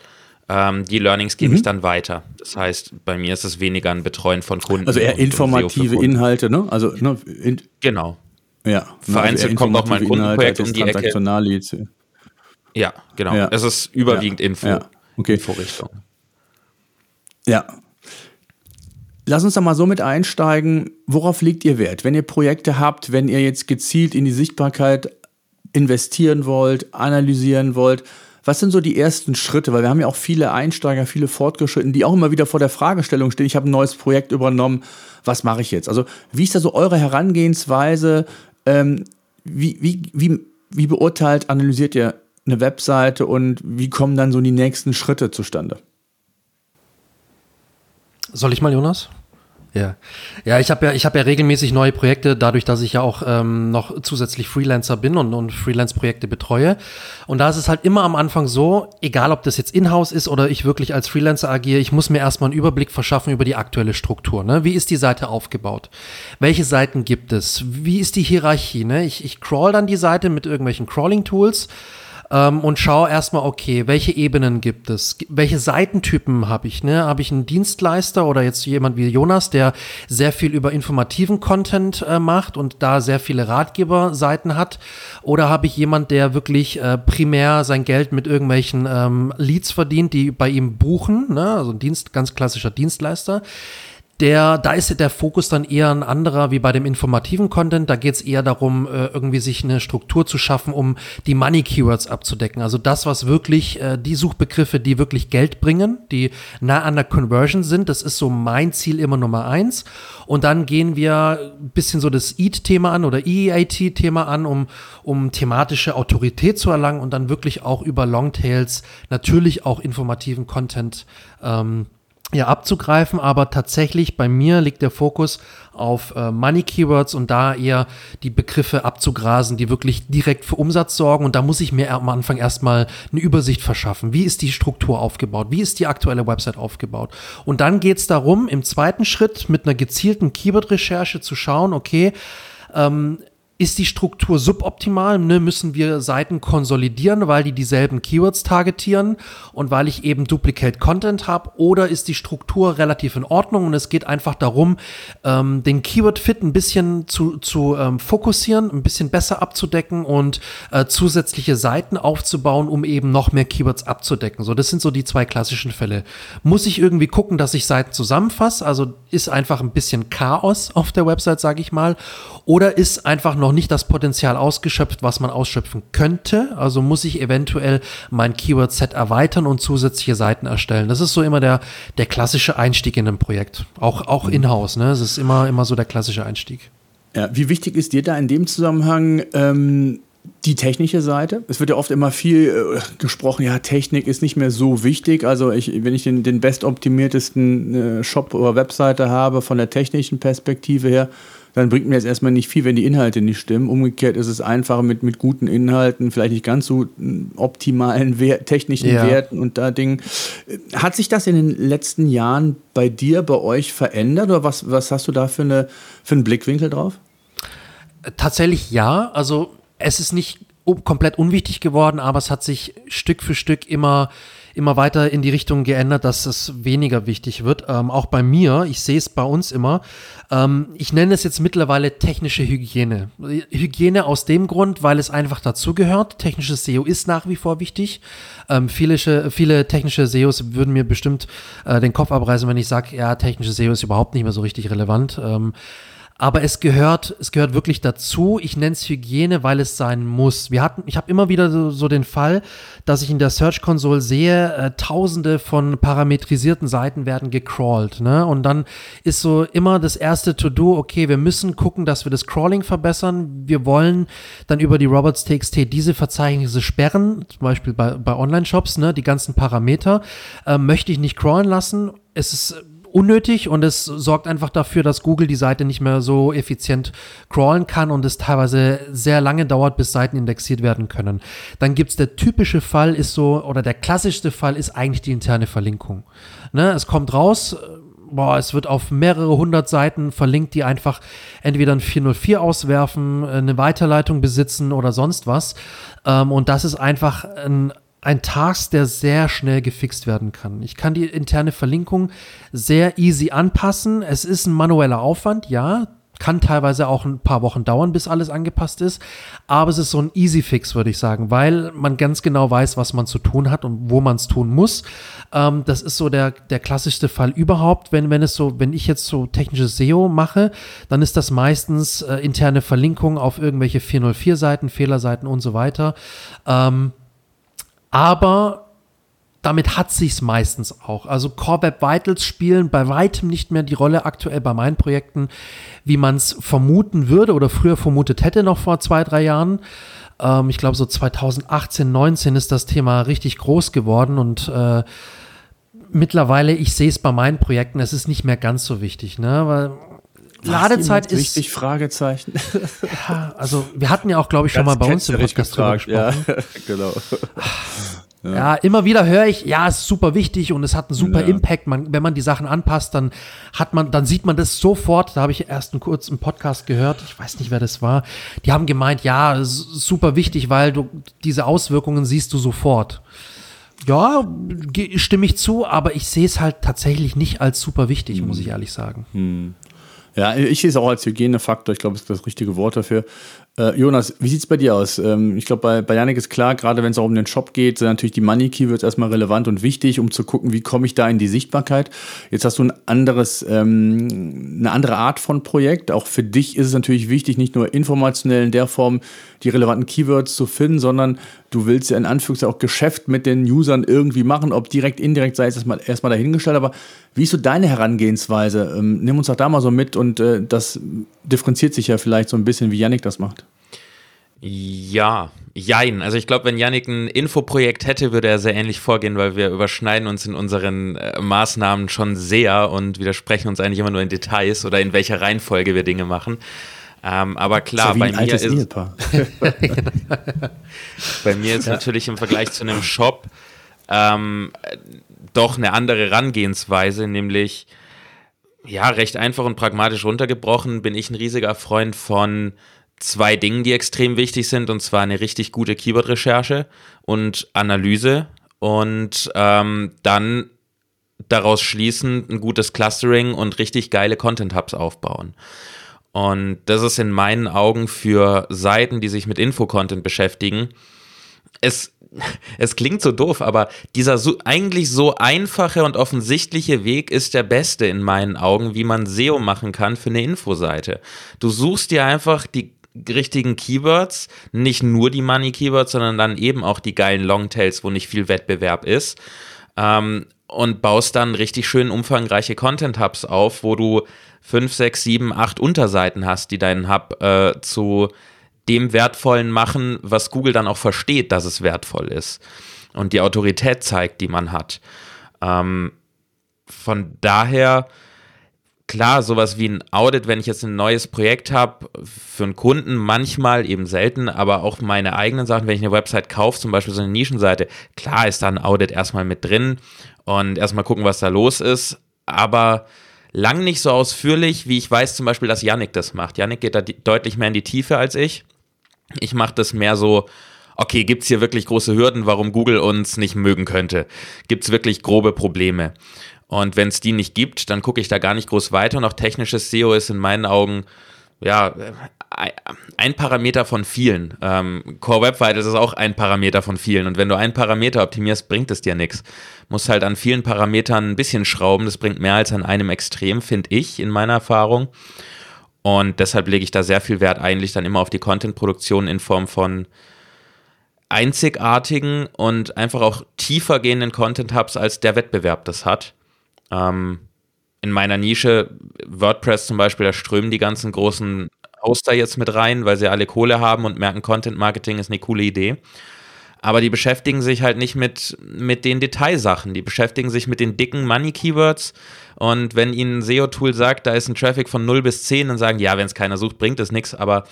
ähm, die Learnings gebe mhm. ich dann weiter. Das heißt, bei mir ist es weniger ein Betreuen von Kunden. Also eher informative Inhalte, ne? Also, ne, in genau. Ja. Vereinzelt also kommt auch mal ein Kundenprojekt um die Ecke. Ja, genau. Ja. Es ist überwiegend ja. Info. Ja. Okay. Inforichtung. Ja, Lass uns da mal so mit einsteigen. Worauf legt ihr Wert? Wenn ihr Projekte habt, wenn ihr jetzt gezielt in die Sichtbarkeit investieren wollt, analysieren wollt, was sind so die ersten Schritte? Weil wir haben ja auch viele Einsteiger, viele Fortgeschrittene, die auch immer wieder vor der Fragestellung stehen, ich habe ein neues Projekt übernommen, was mache ich jetzt? Also wie ist da so eure Herangehensweise? Ähm, wie, wie, wie, wie beurteilt, analysiert ihr eine Webseite und wie kommen dann so die nächsten Schritte zustande? Soll ich mal, Jonas? Ja, ja, ich habe ja, ich habe ja regelmäßig neue Projekte, dadurch, dass ich ja auch ähm, noch zusätzlich Freelancer bin und, und Freelance-Projekte betreue. Und da ist es halt immer am Anfang so, egal ob das jetzt in-house ist oder ich wirklich als Freelancer agiere, ich muss mir erstmal einen Überblick verschaffen über die aktuelle Struktur. Ne? Wie ist die Seite aufgebaut? Welche Seiten gibt es? Wie ist die Hierarchie? Ne? Ich, ich crawl dann die Seite mit irgendwelchen Crawling-Tools ähm, und schaue erstmal, okay, welche Ebenen gibt es? Welche Seitentypen habe ich? Ne? Habe ich einen Dienstleister oder jetzt jemand wie Jonas, der sehr viel über informativen Content äh, macht und da sehr viele Ratgeberseiten hat? Oder habe ich jemand, der wirklich äh, primär sein Geld mit irgendwelchen ähm, Leads verdient, die bei ihm buchen? Ne? Also ein Dienst, ganz klassischer Dienstleister der, da ist der Fokus dann eher ein anderer wie bei dem informativen Content. Da geht es eher darum, äh, irgendwie sich eine Struktur zu schaffen, um die Money Keywords abzudecken. Also das, was wirklich, äh, die Suchbegriffe, die wirklich Geld bringen, die nah an der Conversion sind, das ist so mein Ziel immer Nummer eins. Und dann gehen wir ein bisschen so das EAT-Thema an oder EAT-Thema an, um, um thematische Autorität zu erlangen und dann wirklich auch über Longtails natürlich auch informativen Content ähm, ja, abzugreifen, aber tatsächlich bei mir liegt der Fokus auf äh, Money Keywords und da eher die Begriffe abzugrasen, die wirklich direkt für Umsatz sorgen und da muss ich mir am Anfang erstmal eine Übersicht verschaffen. Wie ist die Struktur aufgebaut? Wie ist die aktuelle Website aufgebaut? Und dann geht es darum, im zweiten Schritt mit einer gezielten Keyword-Recherche zu schauen, okay, ähm, ist die Struktur suboptimal? Ne? Müssen wir Seiten konsolidieren, weil die dieselben Keywords targetieren und weil ich eben Duplicate Content habe? Oder ist die Struktur relativ in Ordnung und es geht einfach darum, ähm, den Keyword-Fit ein bisschen zu, zu ähm, fokussieren, ein bisschen besser abzudecken und äh, zusätzliche Seiten aufzubauen, um eben noch mehr Keywords abzudecken. So, das sind so die zwei klassischen Fälle. Muss ich irgendwie gucken, dass ich Seiten zusammenfasse? Also ist einfach ein bisschen Chaos auf der Website, sage ich mal. Oder ist einfach noch nicht das Potenzial ausgeschöpft, was man ausschöpfen könnte. Also muss ich eventuell mein Keyword-Set erweitern und zusätzliche Seiten erstellen. Das ist so immer der, der klassische Einstieg in ein Projekt. Auch, auch mhm. in-house. Ne? Das ist immer, immer so der klassische Einstieg. Ja, wie wichtig ist dir da in dem Zusammenhang ähm, die technische Seite? Es wird ja oft immer viel äh, gesprochen, ja, Technik ist nicht mehr so wichtig. Also ich, wenn ich den, den bestoptimiertesten äh, Shop oder Webseite habe von der technischen Perspektive her, dann bringt mir jetzt erstmal nicht viel, wenn die Inhalte nicht stimmen. Umgekehrt ist es einfacher mit, mit guten Inhalten, vielleicht nicht ganz so hm, optimalen Wert, technischen ja. Werten und da Dingen. Hat sich das in den letzten Jahren bei dir, bei euch verändert oder was, was hast du da für, eine, für einen Blickwinkel drauf? Tatsächlich ja. Also es ist nicht komplett unwichtig geworden, aber es hat sich Stück für Stück immer immer weiter in die Richtung geändert, dass es weniger wichtig wird. Ähm, auch bei mir, ich sehe es bei uns immer. Ähm, ich nenne es jetzt mittlerweile technische Hygiene. Hygiene aus dem Grund, weil es einfach dazugehört. Technisches SEO ist nach wie vor wichtig. Ähm, viele, viele technische SEOs würden mir bestimmt äh, den Kopf abreißen, wenn ich sage, ja, technisches SEO ist überhaupt nicht mehr so richtig relevant. Aber es gehört, es gehört wirklich dazu. Ich nenne es Hygiene, weil es sein muss. Wir hatten, ich habe immer wieder so, so, den Fall, dass ich in der Search Console sehe, äh, tausende von parametrisierten Seiten werden gecrawlt. Ne? Und dann ist so immer das erste To-Do, okay, wir müssen gucken, dass wir das Crawling verbessern. Wir wollen dann über die Robots.txt diese Verzeichnisse sperren, zum Beispiel bei, bei Online-Shops, ne? die ganzen Parameter. Äh, möchte ich nicht crawlen lassen. Es ist unnötig und es sorgt einfach dafür, dass Google die Seite nicht mehr so effizient crawlen kann und es teilweise sehr lange dauert, bis Seiten indexiert werden können. Dann gibt es der typische Fall ist so, oder der klassischste Fall ist eigentlich die interne Verlinkung. Ne, es kommt raus, boah, es wird auf mehrere hundert Seiten verlinkt, die einfach entweder ein 404 auswerfen, eine Weiterleitung besitzen oder sonst was. Ähm, und das ist einfach ein ein Task, der sehr schnell gefixt werden kann. Ich kann die interne Verlinkung sehr easy anpassen. Es ist ein manueller Aufwand, ja. Kann teilweise auch ein paar Wochen dauern, bis alles angepasst ist. Aber es ist so ein Easy Fix, würde ich sagen, weil man ganz genau weiß, was man zu tun hat und wo man es tun muss. Ähm, das ist so der, der klassischste Fall überhaupt. Wenn, wenn es so, wenn ich jetzt so technisches SEO mache, dann ist das meistens äh, interne Verlinkung auf irgendwelche 404 Seiten, Fehlerseiten und so weiter. Ähm, aber damit hat sich's meistens auch. Also Core Web Vitals spielen bei weitem nicht mehr die Rolle aktuell bei meinen Projekten, wie man es vermuten würde oder früher vermutet hätte noch vor zwei, drei Jahren. Ähm, ich glaube, so 2018, 19 ist das Thema richtig groß geworden und äh, mittlerweile, ich sehe es bei meinen Projekten, es ist nicht mehr ganz so wichtig, ne? Weil Ladezeit ist. Richtig, Fragezeichen. Ja, also wir hatten ja auch, glaube ich, schon mal bei uns im Podcast gefragt, drüber gesprochen. Ja, genau. Ja. ja. immer wieder höre ich, ja, es ist super wichtig und es hat einen super ja. Impact. Man, wenn man die Sachen anpasst, dann hat man, dann sieht man das sofort. Da habe ich erst einen kurzen Podcast gehört. Ich weiß nicht, wer das war. Die haben gemeint, ja, super wichtig, weil du diese Auswirkungen siehst du sofort. Ja, stimme ich zu, aber ich sehe es halt tatsächlich nicht als super wichtig, hm. muss ich ehrlich sagen. Hm. Ja, ich sehe es auch als Hygienefaktor. Ich glaube, das ist das richtige Wort dafür. Äh, Jonas, wie sieht es bei dir aus? Ähm, ich glaube, bei, bei Janik ist klar, gerade wenn es auch um den Shop geht, sind natürlich die Money Keywords erstmal relevant und wichtig, um zu gucken, wie komme ich da in die Sichtbarkeit. Jetzt hast du ein anderes, ähm, eine andere Art von Projekt. Auch für dich ist es natürlich wichtig, nicht nur informationell in der Form die relevanten Keywords zu finden, sondern du willst ja in Anführungszeichen auch Geschäft mit den Usern irgendwie machen, ob direkt, indirekt sei es erstmal, erstmal dahingestellt. Aber wie ist so deine Herangehensweise? Ähm, nimm uns doch da mal so mit und äh, das differenziert sich ja vielleicht so ein bisschen, wie Yannick das macht. Ja, Jein. Also ich glaube, wenn Yannick ein Infoprojekt hätte, würde er sehr ähnlich vorgehen, weil wir überschneiden uns in unseren äh, Maßnahmen schon sehr und widersprechen uns eigentlich immer nur in Details oder in welcher Reihenfolge wir Dinge machen. Ähm, aber klar, bei mir, ist, bei mir ist ja. natürlich im Vergleich zu einem Shop ähm, doch eine andere Herangehensweise, nämlich ja, recht einfach und pragmatisch runtergebrochen bin ich ein riesiger Freund von zwei Dingen, die extrem wichtig sind, und zwar eine richtig gute Keyword-Recherche und Analyse und ähm, dann daraus schließen ein gutes Clustering und richtig geile Content-Hubs aufbauen. Und das ist in meinen Augen für Seiten, die sich mit Infocontent beschäftigen, es, es klingt so doof, aber dieser so, eigentlich so einfache und offensichtliche Weg ist der beste in meinen Augen, wie man SEO machen kann für eine Infoseite. Du suchst dir einfach die richtigen Keywords, nicht nur die Money Keywords, sondern dann eben auch die geilen Longtails, wo nicht viel Wettbewerb ist. Ähm, und baust dann richtig schön umfangreiche Content Hubs auf, wo du fünf, sechs, sieben, acht Unterseiten hast, die deinen Hub äh, zu dem Wertvollen machen, was Google dann auch versteht, dass es wertvoll ist und die Autorität zeigt, die man hat. Ähm, von daher, klar, sowas wie ein Audit, wenn ich jetzt ein neues Projekt habe, für einen Kunden manchmal, eben selten, aber auch meine eigenen Sachen, wenn ich eine Website kaufe, zum Beispiel so eine Nischenseite, klar ist da ein Audit erstmal mit drin und erstmal gucken, was da los ist, aber lang nicht so ausführlich, wie ich weiß zum Beispiel, dass Yannick das macht. Yannick geht da deutlich mehr in die Tiefe als ich. Ich mache das mehr so, okay, gibt es hier wirklich große Hürden, warum Google uns nicht mögen könnte? Gibt es wirklich grobe Probleme? Und wenn es die nicht gibt, dann gucke ich da gar nicht groß weiter. Auch technisches SEO ist in meinen Augen ja, ein Parameter von vielen. Ähm, Core Web Vitals ist auch ein Parameter von vielen. Und wenn du einen Parameter optimierst, bringt es dir nichts. Muss halt an vielen Parametern ein bisschen schrauben. Das bringt mehr als an einem Extrem, finde ich, in meiner Erfahrung. Und deshalb lege ich da sehr viel Wert eigentlich dann immer auf die Content-Produktion in Form von einzigartigen und einfach auch tiefer gehenden Content-Hubs, als der Wettbewerb das hat. Ähm, in meiner Nische, WordPress zum Beispiel, da strömen die ganzen großen Hoster jetzt mit rein, weil sie alle Kohle haben und merken, Content Marketing ist eine coole Idee. Aber die beschäftigen sich halt nicht mit, mit den Detailsachen. Die beschäftigen sich mit den dicken Money-Keywords. Und wenn ihnen ein SEO-Tool sagt, da ist ein Traffic von 0 bis 10, dann sagen, ja, wenn es keiner sucht, bringt es nichts. Aber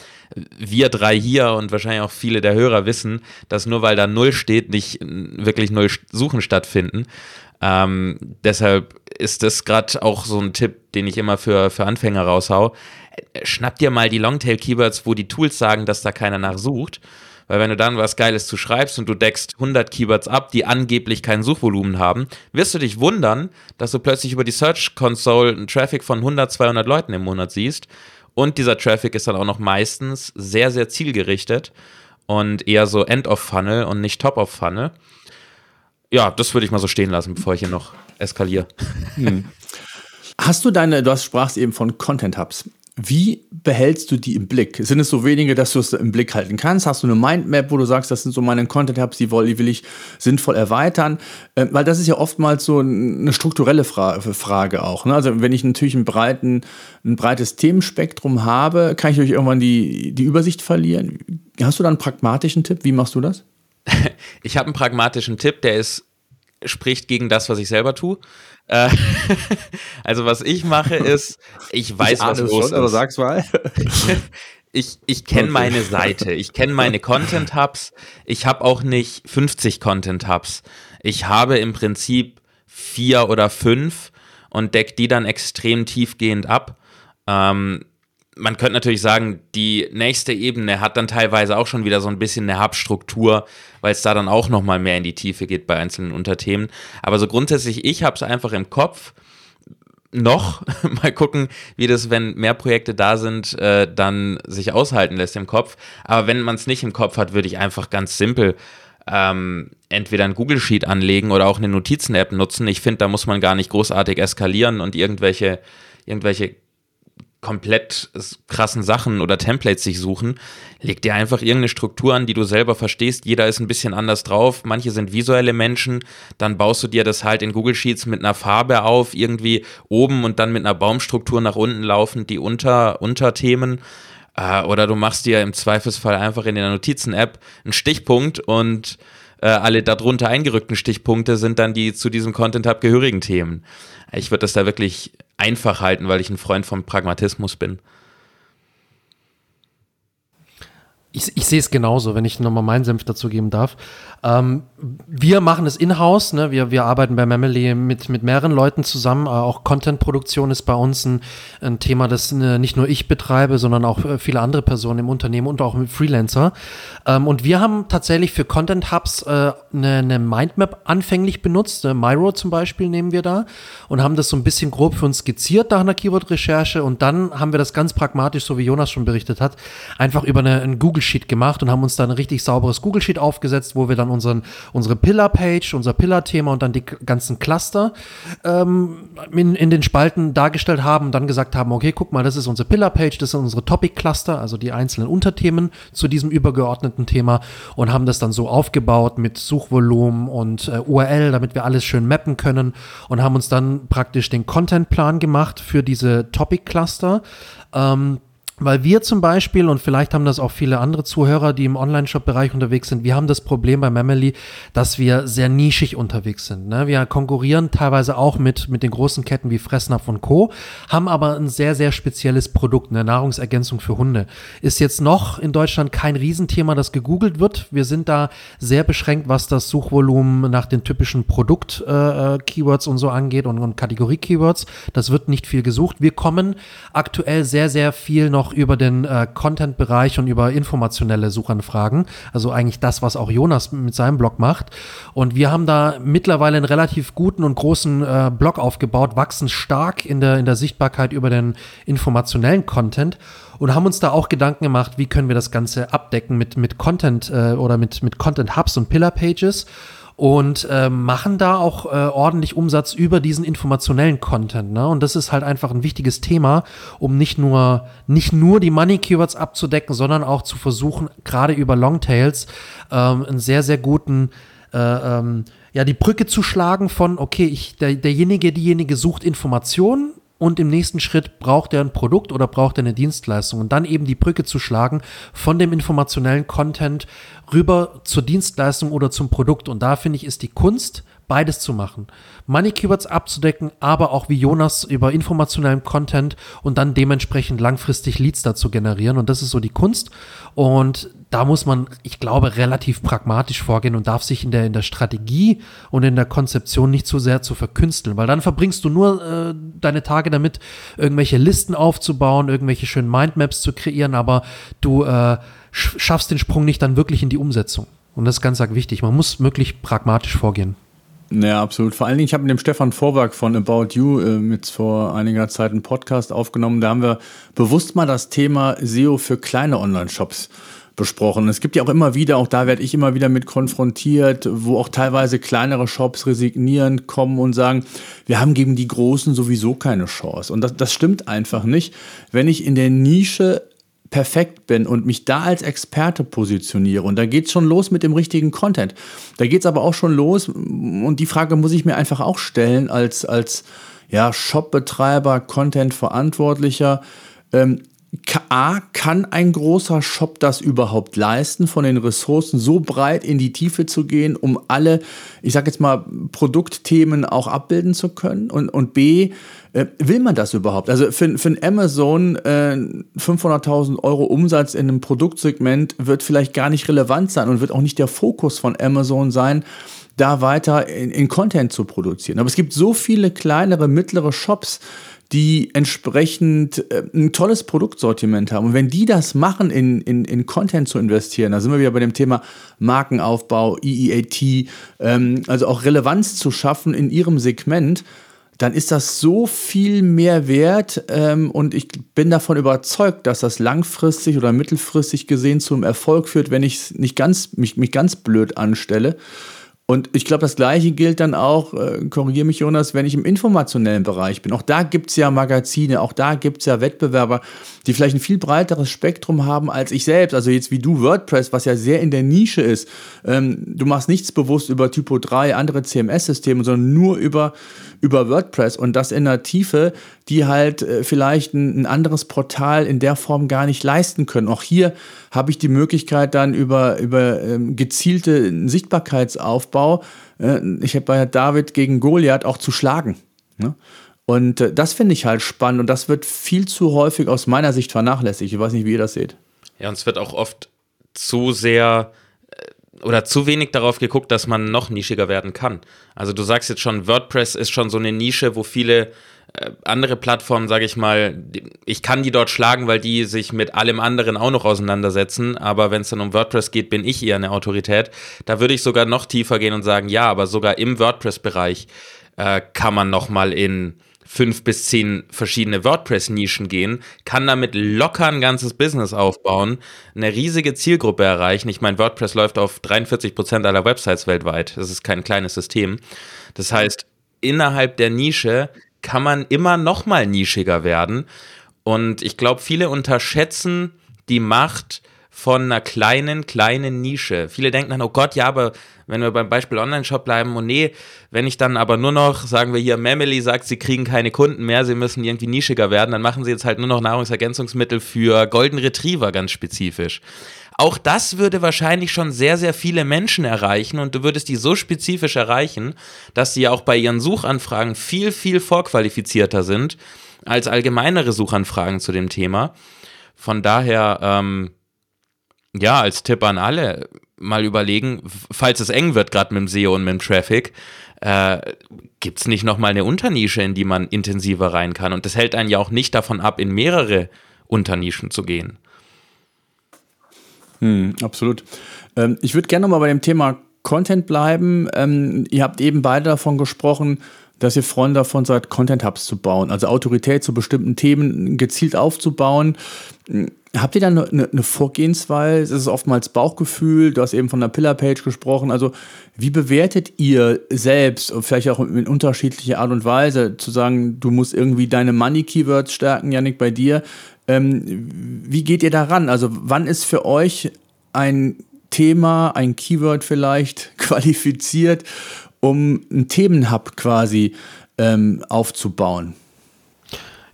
wir drei hier und wahrscheinlich auch viele der Hörer wissen, dass nur weil da 0 steht, nicht wirklich 0 Suchen stattfinden. Ähm, deshalb ist das gerade auch so ein Tipp, den ich immer für, für Anfänger raushau. Schnapp dir mal die Longtail-Keywords, wo die Tools sagen, dass da keiner nachsucht. Weil wenn du dann was Geiles zu schreibst und du deckst 100 Keywords ab, die angeblich kein Suchvolumen haben, wirst du dich wundern, dass du plötzlich über die Search Console einen Traffic von 100, 200 Leuten im Monat siehst. Und dieser Traffic ist dann auch noch meistens sehr, sehr zielgerichtet und eher so End of Funnel und nicht Top of Funnel ja, das würde ich mal so stehen lassen, bevor ich hier noch eskaliere. Hm. Hast du deine, du sprachst eben von Content Hubs. Wie behältst du die im Blick? Sind es so wenige, dass du es im Blick halten kannst? Hast du eine Mindmap, wo du sagst, das sind so meine Content Hubs, die will, ich sinnvoll erweitern? Ähm, weil das ist ja oftmals so eine strukturelle Fra Frage auch. Ne? Also wenn ich natürlich einen breiten, ein breites Themenspektrum habe, kann ich euch irgendwann die, die Übersicht verlieren. Hast du da einen pragmatischen Tipp? Wie machst du das? ich habe einen pragmatischen Tipp, der ist, spricht gegen das, was ich selber tue. Äh, also was ich mache ist, ich weiß, ich was los schon, ist. Aber sag's mal. ich, ich kenne meine Seite, ich kenne meine Content Hubs. Ich habe auch nicht 50 Content Hubs. Ich habe im Prinzip vier oder fünf und deck die dann extrem tiefgehend ab. Ähm, man könnte natürlich sagen, die nächste Ebene hat dann teilweise auch schon wieder so ein bisschen eine Hubstruktur, weil es da dann auch noch mal mehr in die Tiefe geht bei einzelnen Unterthemen. Aber so grundsätzlich, ich habe es einfach im Kopf. Noch mal gucken, wie das, wenn mehr Projekte da sind, äh, dann sich aushalten lässt im Kopf. Aber wenn man es nicht im Kopf hat, würde ich einfach ganz simpel ähm, entweder ein Google Sheet anlegen oder auch eine Notizen-App nutzen. Ich finde, da muss man gar nicht großartig eskalieren und irgendwelche irgendwelche komplett krassen Sachen oder Templates sich suchen. Leg dir einfach irgendeine Struktur an, die du selber verstehst. Jeder ist ein bisschen anders drauf. Manche sind visuelle Menschen. Dann baust du dir das halt in Google Sheets mit einer Farbe auf, irgendwie oben und dann mit einer Baumstruktur nach unten laufend die Unter Unterthemen. Äh, oder du machst dir im Zweifelsfall einfach in der Notizen-App einen Stichpunkt und äh, alle darunter eingerückten Stichpunkte sind dann die zu diesem Content-Hub gehörigen Themen. Ich würde das da wirklich einfach halten, weil ich ein Freund vom Pragmatismus bin. Ich, ich sehe es genauso, wenn ich nochmal meinen Senf dazu geben darf. Ähm, wir machen es in-house, ne? wir, wir arbeiten bei Memely mit, mit mehreren Leuten zusammen. Äh, auch Content-Produktion ist bei uns ein, ein Thema, das äh, nicht nur ich betreibe, sondern auch äh, viele andere Personen im Unternehmen und auch mit Freelancer. Ähm, und wir haben tatsächlich für Content-Hubs äh, eine, Mindmap anfänglich benutzt. Äh, Myro zum Beispiel nehmen wir da und haben das so ein bisschen grob für uns skizziert nach einer Keyword-Recherche und dann haben wir das ganz pragmatisch, so wie Jonas schon berichtet hat, einfach über eine, ein Google Sheet gemacht und haben uns da ein richtig sauberes Google Sheet aufgesetzt, wo wir dann unseren, unsere Pillar-Page, unser Pillar-Thema und dann die ganzen Cluster ähm, in, in den Spalten dargestellt haben und dann gesagt haben, okay, guck mal, das ist unsere Pillar-Page, das sind unsere Topic-Cluster, also die einzelnen Unterthemen zu diesem übergeordneten Thema und haben das dann so aufgebaut mit Suchvolumen und äh, URL, damit wir alles schön mappen können und haben uns dann praktisch den Content-Plan gemacht für diese Topic-Cluster. Ähm, weil wir zum Beispiel, und vielleicht haben das auch viele andere Zuhörer, die im Online-Shop-Bereich unterwegs sind, wir haben das Problem bei Memely, dass wir sehr nischig unterwegs sind. Ne? Wir konkurrieren teilweise auch mit, mit den großen Ketten wie Fressnapf und Co., haben aber ein sehr, sehr spezielles Produkt, eine Nahrungsergänzung für Hunde. Ist jetzt noch in Deutschland kein Riesenthema, das gegoogelt wird. Wir sind da sehr beschränkt, was das Suchvolumen nach den typischen Produkt-Keywords äh, und so angeht und, und Kategorie-Keywords. Das wird nicht viel gesucht. Wir kommen aktuell sehr, sehr viel noch über den äh, Content-Bereich und über informationelle Suchanfragen. Also eigentlich das, was auch Jonas mit seinem Blog macht. Und wir haben da mittlerweile einen relativ guten und großen äh, Blog aufgebaut, wachsen stark in der, in der Sichtbarkeit über den informationellen Content und haben uns da auch Gedanken gemacht, wie können wir das Ganze abdecken mit, mit Content äh, oder mit, mit Content Hubs und Pillar Pages und äh, machen da auch äh, ordentlich Umsatz über diesen informationellen Content. Ne? Und das ist halt einfach ein wichtiges Thema, um nicht nur, nicht nur die Money Keywords abzudecken, sondern auch zu versuchen, gerade über Longtails ähm, einen sehr, sehr guten äh, ähm, ja, die Brücke zu schlagen von, okay, ich, der, derjenige, diejenige sucht Informationen und im nächsten Schritt braucht er ein Produkt oder braucht er eine Dienstleistung und dann eben die Brücke zu schlagen von dem informationellen Content rüber zur Dienstleistung oder zum Produkt. Und da finde ich, ist die Kunst, beides zu machen. Money Keywords abzudecken, aber auch wie Jonas über informationellen Content und dann dementsprechend langfristig Leads dazu generieren. Und das ist so die Kunst. Und da muss man, ich glaube, relativ pragmatisch vorgehen und darf sich in der, in der Strategie und in der Konzeption nicht zu sehr zu verkünsteln, weil dann verbringst du nur äh, deine Tage damit, irgendwelche Listen aufzubauen, irgendwelche schönen Mindmaps zu kreieren, aber du äh, schaffst den Sprung nicht dann wirklich in die Umsetzung. Und das ist ganz wichtig. Man muss wirklich pragmatisch vorgehen. Ja, absolut. Vor allen Dingen, ich habe mit dem Stefan Vorwerk von About You äh, mit vor einiger Zeit einen Podcast aufgenommen. Da haben wir bewusst mal das Thema SEO für kleine Online-Shops besprochen. Es gibt ja auch immer wieder, auch da werde ich immer wieder mit konfrontiert, wo auch teilweise kleinere Shops resignieren, kommen und sagen, wir haben gegen die Großen sowieso keine Chance. Und das, das stimmt einfach nicht. Wenn ich in der Nische perfekt bin und mich da als Experte positioniere. Und da geht es schon los mit dem richtigen Content. Da geht es aber auch schon los, und die Frage muss ich mir einfach auch stellen, als, als ja, Shopbetreiber, Content-Verantwortlicher. Ähm, A, kann ein großer Shop das überhaupt leisten, von den Ressourcen so breit in die Tiefe zu gehen, um alle, ich sage jetzt mal, Produktthemen auch abbilden zu können? Und, und B, äh, will man das überhaupt? Also für, für Amazon äh, 500.000 Euro Umsatz in einem Produktsegment wird vielleicht gar nicht relevant sein und wird auch nicht der Fokus von Amazon sein, da weiter in, in Content zu produzieren. Aber es gibt so viele kleinere, mittlere Shops, die entsprechend äh, ein tolles Produktsortiment haben. Und wenn die das machen, in, in, in Content zu investieren, da sind wir wieder bei dem Thema Markenaufbau, EEAT, ähm, also auch Relevanz zu schaffen in ihrem Segment, dann ist das so viel mehr wert ähm, und ich bin davon überzeugt, dass das langfristig oder mittelfristig gesehen zum Erfolg führt, wenn ich nicht ganz, mich, mich ganz blöd anstelle. Und ich glaube, das Gleiche gilt dann auch, äh, korrigiere mich Jonas, wenn ich im informationellen Bereich bin. Auch da gibt es ja Magazine, auch da gibt es ja Wettbewerber, die vielleicht ein viel breiteres Spektrum haben als ich selbst. Also jetzt wie du WordPress, was ja sehr in der Nische ist. Ähm, du machst nichts bewusst über Typo 3, andere CMS-Systeme, sondern nur über, über WordPress und das in der Tiefe. Die halt äh, vielleicht ein, ein, anderes Portal in der Form gar nicht leisten können. Auch hier habe ich die Möglichkeit dann über, über ähm, gezielte Sichtbarkeitsaufbau, äh, ich habe bei David gegen Goliath auch zu schlagen. Ne? Und äh, das finde ich halt spannend und das wird viel zu häufig aus meiner Sicht vernachlässigt. Ich weiß nicht, wie ihr das seht. Ja, und es wird auch oft zu sehr äh, oder zu wenig darauf geguckt, dass man noch nischiger werden kann. Also du sagst jetzt schon, WordPress ist schon so eine Nische, wo viele andere Plattformen, sage ich mal, ich kann die dort schlagen, weil die sich mit allem anderen auch noch auseinandersetzen. Aber wenn es dann um WordPress geht, bin ich eher eine Autorität. Da würde ich sogar noch tiefer gehen und sagen, ja, aber sogar im WordPress-Bereich äh, kann man noch mal in fünf bis zehn verschiedene WordPress-Nischen gehen, kann damit locker ein ganzes Business aufbauen, eine riesige Zielgruppe erreichen. Ich meine, WordPress läuft auf 43 Prozent aller Websites weltweit. Das ist kein kleines System. Das heißt, innerhalb der Nische kann man immer noch mal nischiger werden. Und ich glaube, viele unterschätzen die Macht von einer kleinen, kleinen Nische. Viele denken dann, oh Gott, ja, aber wenn wir beim Beispiel Online-Shop bleiben, und nee, wenn ich dann aber nur noch, sagen wir hier, Mamily sagt, sie kriegen keine Kunden mehr, sie müssen irgendwie nischiger werden, dann machen sie jetzt halt nur noch Nahrungsergänzungsmittel für Golden Retriever ganz spezifisch. Auch das würde wahrscheinlich schon sehr, sehr viele Menschen erreichen und du würdest die so spezifisch erreichen, dass sie auch bei ihren Suchanfragen viel, viel vorqualifizierter sind als allgemeinere Suchanfragen zu dem Thema. Von daher, ähm, ja, als Tipp an alle, mal überlegen, falls es eng wird, gerade mit dem SEO und mit dem Traffic, äh, gibt es nicht nochmal eine Unternische, in die man intensiver rein kann? Und das hält einen ja auch nicht davon ab, in mehrere Unternischen zu gehen. Hm, absolut. Ähm, ich würde gerne nochmal bei dem Thema Content bleiben. Ähm, ihr habt eben beide davon gesprochen, dass ihr Freunde davon seid, Content Hubs zu bauen, also Autorität zu bestimmten Themen gezielt aufzubauen. Habt ihr da eine, eine Vorgehensweise? Es ist oftmals Bauchgefühl. Du hast eben von der Pillar-Page gesprochen. Also, wie bewertet ihr selbst, vielleicht auch in unterschiedlicher Art und Weise, zu sagen, du musst irgendwie deine Money-Keywords stärken, Janik, bei dir? Ähm, wie geht ihr daran? Also, wann ist für euch ein Thema, ein Keyword vielleicht qualifiziert um einen Themenhub quasi ähm, aufzubauen?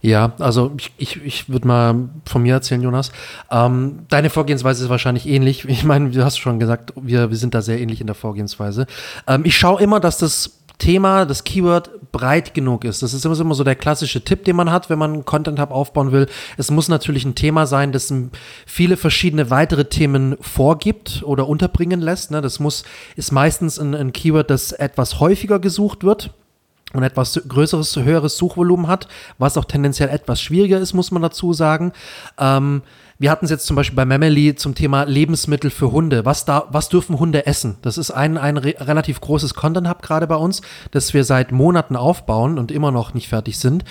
Ja, also ich, ich, ich würde mal von mir erzählen, Jonas. Ähm, deine Vorgehensweise ist wahrscheinlich ähnlich. Ich meine, du hast schon gesagt, wir, wir sind da sehr ähnlich in der Vorgehensweise. Ähm, ich schaue immer, dass das Thema, das Keyword breit genug ist. Das ist immer so der klassische Tipp, den man hat, wenn man einen Content Hub aufbauen will. Es muss natürlich ein Thema sein, das viele verschiedene weitere Themen vorgibt oder unterbringen lässt. Ne? Das muss, ist meistens ein, ein Keyword, das etwas häufiger gesucht wird und etwas größeres, höheres Suchvolumen hat, was auch tendenziell etwas schwieriger ist, muss man dazu sagen. Ähm, wir hatten es jetzt zum Beispiel bei Memely zum Thema Lebensmittel für Hunde. Was, da, was dürfen Hunde essen? Das ist ein, ein re relativ großes Content-Hub gerade bei uns, das wir seit Monaten aufbauen und immer noch nicht fertig sind.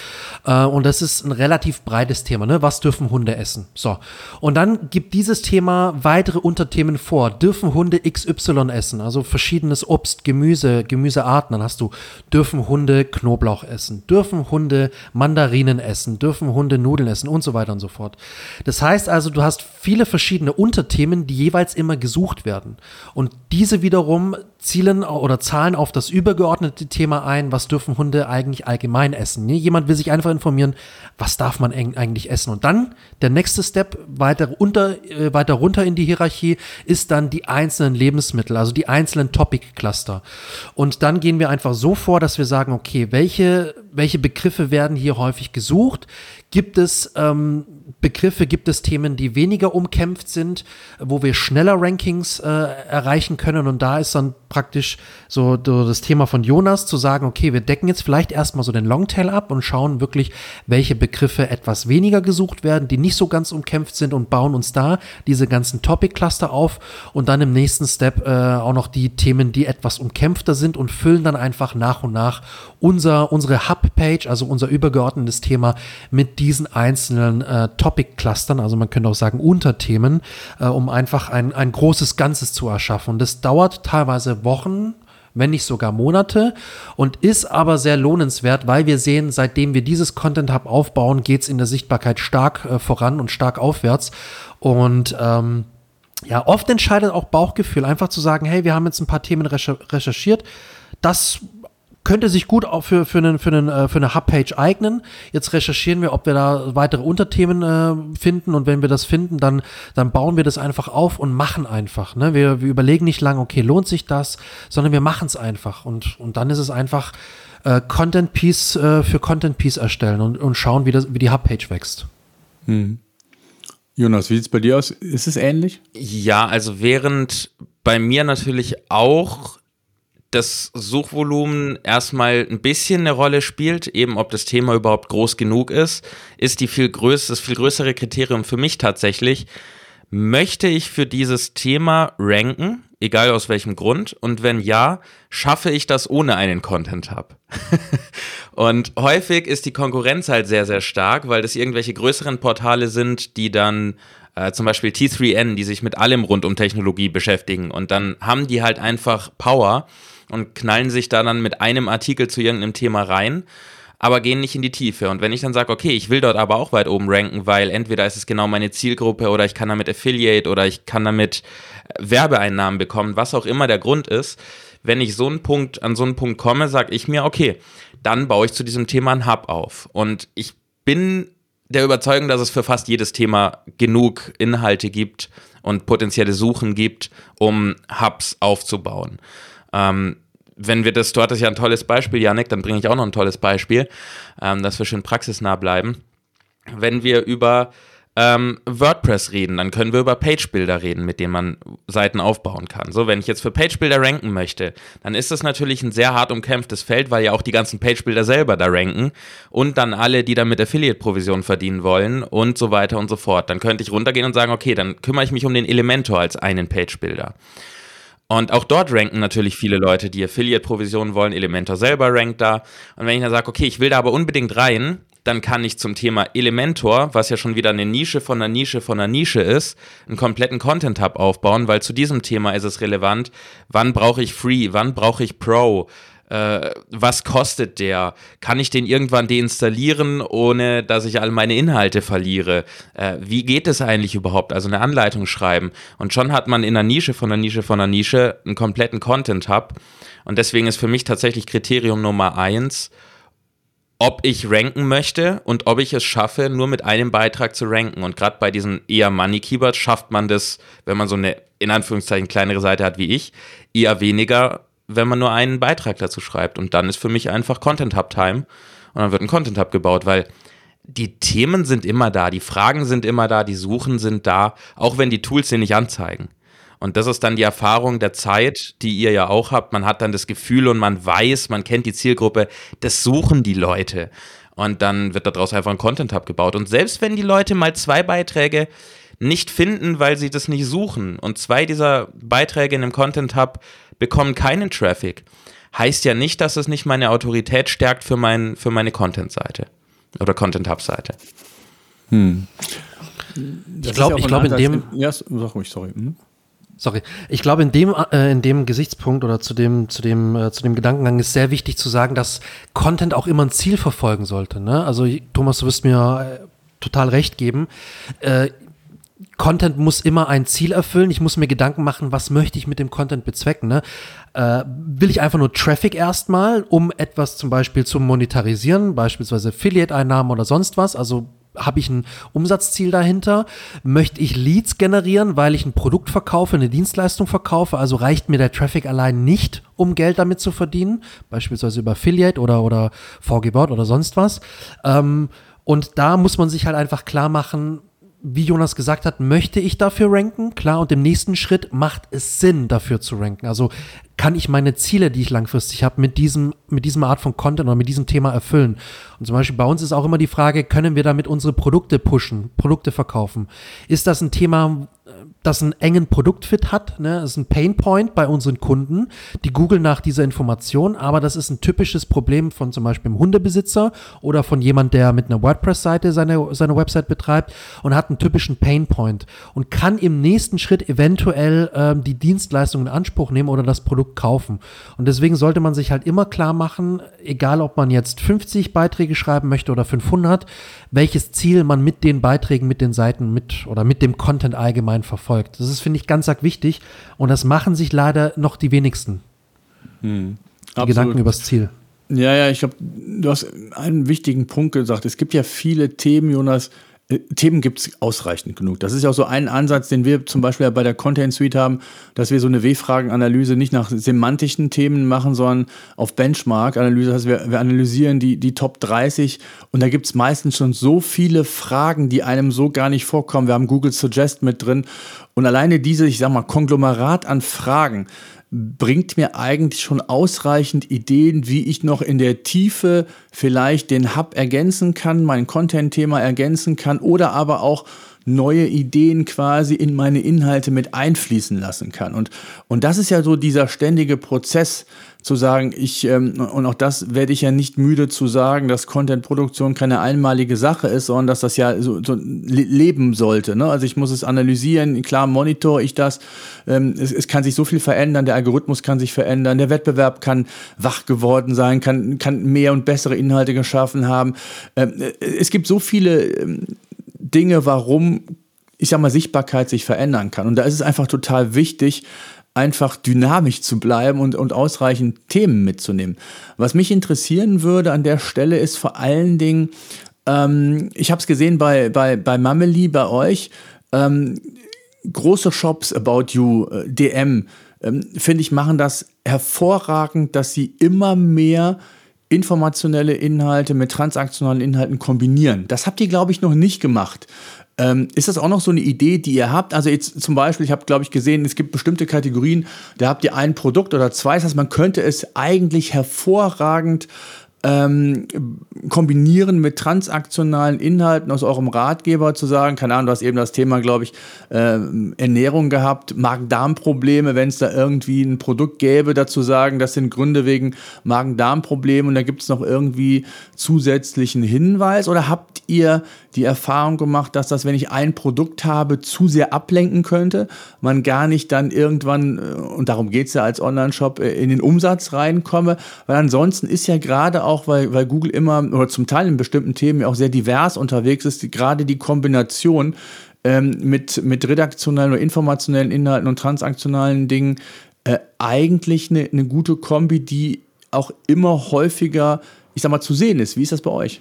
Äh, und das ist ein relativ breites Thema. Ne? Was dürfen Hunde essen? So. Und dann gibt dieses Thema weitere Unterthemen vor. Dürfen Hunde XY essen? Also verschiedenes Obst, Gemüse, Gemüsearten. Dann hast du, dürfen Hunde Knoblauch essen? Dürfen Hunde Mandarinen essen? Dürfen Hunde Nudeln essen? Und so weiter und so fort. Das heißt also, du hast viele verschiedene Unterthemen, die jeweils immer gesucht werden. Und diese wiederum zielen oder zahlen auf das übergeordnete Thema ein, was dürfen Hunde eigentlich allgemein essen. Jemand will sich einfach informieren, was darf man eigentlich essen. Und dann der nächste Step weiter, unter, äh, weiter runter in die Hierarchie ist dann die einzelnen Lebensmittel, also die einzelnen Topic-Cluster. Und dann gehen wir einfach so vor, dass wir sagen, okay, welche, welche Begriffe werden hier häufig gesucht? Gibt es ähm, Begriffe, gibt es Themen, die weniger umkämpft sind, wo wir schneller Rankings äh, erreichen können? Und da ist dann praktisch so, so das Thema von Jonas zu sagen, okay, wir decken jetzt vielleicht erstmal so den Longtail ab und schauen wirklich, welche Begriffe etwas weniger gesucht werden, die nicht so ganz umkämpft sind und bauen uns da diese ganzen Topic-Cluster auf und dann im nächsten Step äh, auch noch die Themen, die etwas umkämpfter sind und füllen dann einfach nach und nach unser, unsere Hub-Page, also unser übergeordnetes Thema mit diesen einzelnen äh, Topic-Clustern, also man könnte auch sagen Unterthemen, äh, um einfach ein, ein großes Ganzes zu erschaffen. Und das dauert teilweise Wochen, wenn nicht sogar Monate und ist aber sehr lohnenswert, weil wir sehen, seitdem wir dieses Content Hub aufbauen, geht es in der Sichtbarkeit stark äh, voran und stark aufwärts. Und ähm, ja, oft entscheidet auch Bauchgefühl, einfach zu sagen, hey, wir haben jetzt ein paar Themen recherchiert, das könnte sich gut auch für, für, einen, für, einen, äh, für eine Hubpage eignen. Jetzt recherchieren wir, ob wir da weitere Unterthemen äh, finden und wenn wir das finden, dann, dann bauen wir das einfach auf und machen einfach. Ne? Wir, wir überlegen nicht lange, okay, lohnt sich das, sondern wir machen es einfach und, und dann ist es einfach äh, Content Piece äh, für Content Piece erstellen und, und schauen, wie, das, wie die Hubpage wächst. Hm. Jonas, wie sieht es bei dir aus? Ist es ähnlich? Ja, also während bei mir natürlich auch das Suchvolumen erstmal ein bisschen eine Rolle spielt, eben ob das Thema überhaupt groß genug ist, ist die viel größ das viel größere Kriterium für mich tatsächlich, möchte ich für dieses Thema ranken, egal aus welchem Grund, und wenn ja, schaffe ich das ohne einen Content Hub. und häufig ist die Konkurrenz halt sehr, sehr stark, weil das irgendwelche größeren Portale sind, die dann äh, zum Beispiel T3N, die sich mit allem rund um Technologie beschäftigen und dann haben die halt einfach Power und knallen sich da dann mit einem Artikel zu irgendeinem Thema rein, aber gehen nicht in die Tiefe. Und wenn ich dann sage, okay, ich will dort aber auch weit oben ranken, weil entweder ist es genau meine Zielgruppe oder ich kann damit Affiliate oder ich kann damit äh, Werbeeinnahmen bekommen, was auch immer der Grund ist, wenn ich so einen Punkt, an so einen Punkt komme, sage ich mir, okay, dann baue ich zu diesem Thema einen Hub auf. Und ich bin der Überzeugung, dass es für fast jedes Thema genug Inhalte gibt und potenzielle Suchen gibt, um Hubs aufzubauen. Ähm, wenn wir das, du hattest ja ein tolles Beispiel, Janik, dann bringe ich auch noch ein tolles Beispiel, ähm, dass wir schön praxisnah bleiben. Wenn wir über ähm, WordPress reden, dann können wir über Page-Builder reden, mit denen man Seiten aufbauen kann. So, wenn ich jetzt für Page-Builder ranken möchte, dann ist das natürlich ein sehr hart umkämpftes Feld, weil ja auch die ganzen Page-Builder selber da ranken und dann alle, die damit Affiliate-Provision verdienen wollen und so weiter und so fort. Dann könnte ich runtergehen und sagen, okay, dann kümmere ich mich um den Elementor als einen Page-Builder. Und auch dort ranken natürlich viele Leute, die Affiliate-Provisionen wollen. Elementor selber rankt da. Und wenn ich dann sage, okay, ich will da aber unbedingt rein, dann kann ich zum Thema Elementor, was ja schon wieder eine Nische von einer Nische von einer Nische ist, einen kompletten Content-Hub aufbauen, weil zu diesem Thema ist es relevant, wann brauche ich Free, wann brauche ich Pro, äh, was kostet der? Kann ich den irgendwann deinstallieren, ohne dass ich all meine Inhalte verliere? Äh, wie geht es eigentlich überhaupt? Also eine Anleitung schreiben. Und schon hat man in einer Nische von einer Nische von einer Nische einen kompletten Content-Hub. Und deswegen ist für mich tatsächlich Kriterium Nummer eins, ob ich ranken möchte und ob ich es schaffe, nur mit einem Beitrag zu ranken. Und gerade bei diesen eher Money-Keywords schafft man das, wenn man so eine in Anführungszeichen kleinere Seite hat wie ich, eher weniger wenn man nur einen Beitrag dazu schreibt. Und dann ist für mich einfach Content Hub Time. Und dann wird ein Content Hub gebaut, weil die Themen sind immer da, die Fragen sind immer da, die Suchen sind da, auch wenn die Tools sie nicht anzeigen. Und das ist dann die Erfahrung der Zeit, die ihr ja auch habt. Man hat dann das Gefühl und man weiß, man kennt die Zielgruppe, das suchen die Leute. Und dann wird daraus einfach ein Content Hub gebaut. Und selbst wenn die Leute mal zwei Beiträge nicht finden, weil sie das nicht suchen und zwei dieser Beiträge in einem Content Hub bekommen keinen Traffic, heißt ja nicht, dass es nicht meine Autorität stärkt für, mein, für meine Content-Seite oder Content-Hub-Seite. Hm. Ich glaube, ich glaube in dem. Ja, sag ruhig, sorry. Hm? Sorry. Ich glaube, in dem, äh, in dem Gesichtspunkt oder zu dem, zu dem, äh, zu dem Gedankengang ist sehr wichtig zu sagen, dass Content auch immer ein Ziel verfolgen sollte. Ne? Also, Thomas, du wirst mir äh, total recht geben. Äh, Content muss immer ein Ziel erfüllen. Ich muss mir Gedanken machen, was möchte ich mit dem Content bezwecken. Ne? Äh, will ich einfach nur Traffic erstmal, um etwas zum Beispiel zu monetarisieren, beispielsweise Affiliate-Einnahmen oder sonst was? Also habe ich ein Umsatzziel dahinter? Möchte ich Leads generieren, weil ich ein Produkt verkaufe, eine Dienstleistung verkaufe? Also reicht mir der Traffic allein nicht, um Geld damit zu verdienen, beispielsweise über Affiliate oder, oder VG Word oder sonst was. Ähm, und da muss man sich halt einfach klar machen, wie Jonas gesagt hat, möchte ich dafür ranken? Klar, und im nächsten Schritt macht es Sinn, dafür zu ranken. Also kann ich meine Ziele, die ich langfristig habe, mit diesem, mit diesem Art von Content oder mit diesem Thema erfüllen? Und zum Beispiel bei uns ist auch immer die Frage, können wir damit unsere Produkte pushen, Produkte verkaufen? Ist das ein Thema, das einen engen Produktfit hat. Ne? Das ist ein Painpoint bei unseren Kunden. Die googeln nach dieser Information, aber das ist ein typisches Problem von zum Beispiel einem Hundebesitzer oder von jemand, der mit einer WordPress-Seite seine, seine Website betreibt und hat einen typischen Painpoint und kann im nächsten Schritt eventuell ähm, die Dienstleistung in Anspruch nehmen oder das Produkt kaufen. Und deswegen sollte man sich halt immer klar machen, egal ob man jetzt 50 Beiträge schreiben möchte oder 500, welches Ziel man mit den Beiträgen, mit den Seiten, mit oder mit dem Content allgemein verfolgt. Das ist, finde ich, ganz, ganz wichtig und das machen sich leider noch die wenigsten. Hm. Die Gedanken übers Ziel. Ja, ja, ich glaube, du hast einen wichtigen Punkt gesagt. Es gibt ja viele Themen, Jonas, Themen gibt es ausreichend genug. Das ist ja auch so ein Ansatz, den wir zum Beispiel bei der Content Suite haben, dass wir so eine W-Fragen-Analyse nicht nach semantischen Themen machen, sondern auf Benchmark-Analyse. Das heißt, wir, wir analysieren die, die Top 30 und da gibt es meistens schon so viele Fragen, die einem so gar nicht vorkommen. Wir haben Google Suggest mit drin und alleine diese, ich sag mal, Konglomerat an Fragen, bringt mir eigentlich schon ausreichend Ideen, wie ich noch in der Tiefe vielleicht den Hub ergänzen kann, mein Content-Thema ergänzen kann oder aber auch neue Ideen quasi in meine Inhalte mit einfließen lassen kann. Und, und das ist ja so dieser ständige Prozess, zu sagen, ich, ähm, und auch das werde ich ja nicht müde zu sagen, dass Content-Produktion keine einmalige Sache ist, sondern dass das ja so, so leben sollte. Ne? Also ich muss es analysieren, klar monitor ich das, ähm, es, es kann sich so viel verändern, der Algorithmus kann sich verändern, der Wettbewerb kann wach geworden sein, kann, kann mehr und bessere Inhalte geschaffen haben. Ähm, es gibt so viele ähm, Dinge, warum ich sag mal, Sichtbarkeit sich verändern kann. Und da ist es einfach total wichtig, einfach dynamisch zu bleiben und, und ausreichend Themen mitzunehmen. Was mich interessieren würde an der Stelle ist vor allen Dingen, ähm, ich habe es gesehen bei, bei, bei Mameli, bei euch, ähm, große Shops, About You, äh, DM, ähm, finde ich, machen das hervorragend, dass sie immer mehr informationelle Inhalte mit transaktionalen Inhalten kombinieren. Das habt ihr, glaube ich, noch nicht gemacht. Ähm, ist das auch noch so eine Idee, die ihr habt? Also jetzt zum Beispiel, ich habe, glaube ich, gesehen, es gibt bestimmte Kategorien, da habt ihr ein Produkt oder zwei. Das heißt, man könnte es eigentlich hervorragend ähm, kombinieren mit transaktionalen Inhalten aus eurem Ratgeber zu sagen, keine Ahnung, du hast eben das Thema, glaube ich, äh, Ernährung gehabt, Magen-Darm-Probleme, wenn es da irgendwie ein Produkt gäbe, dazu sagen, das sind Gründe wegen Magen-Darm-Problemen und da gibt es noch irgendwie zusätzlichen Hinweis oder habt ihr die Erfahrung gemacht, dass das, wenn ich ein Produkt habe, zu sehr ablenken könnte, man gar nicht dann irgendwann, äh, und darum geht es ja als Online-Shop, äh, in den Umsatz reinkomme, weil ansonsten ist ja gerade auch, weil, weil Google immer oder zum Teil in bestimmten Themen auch sehr divers unterwegs ist, gerade die Kombination ähm, mit, mit redaktionellen oder informationellen Inhalten und transaktionalen Dingen äh, eigentlich eine, eine gute Kombi, die auch immer häufiger, ich sag mal, zu sehen ist. Wie ist das bei euch?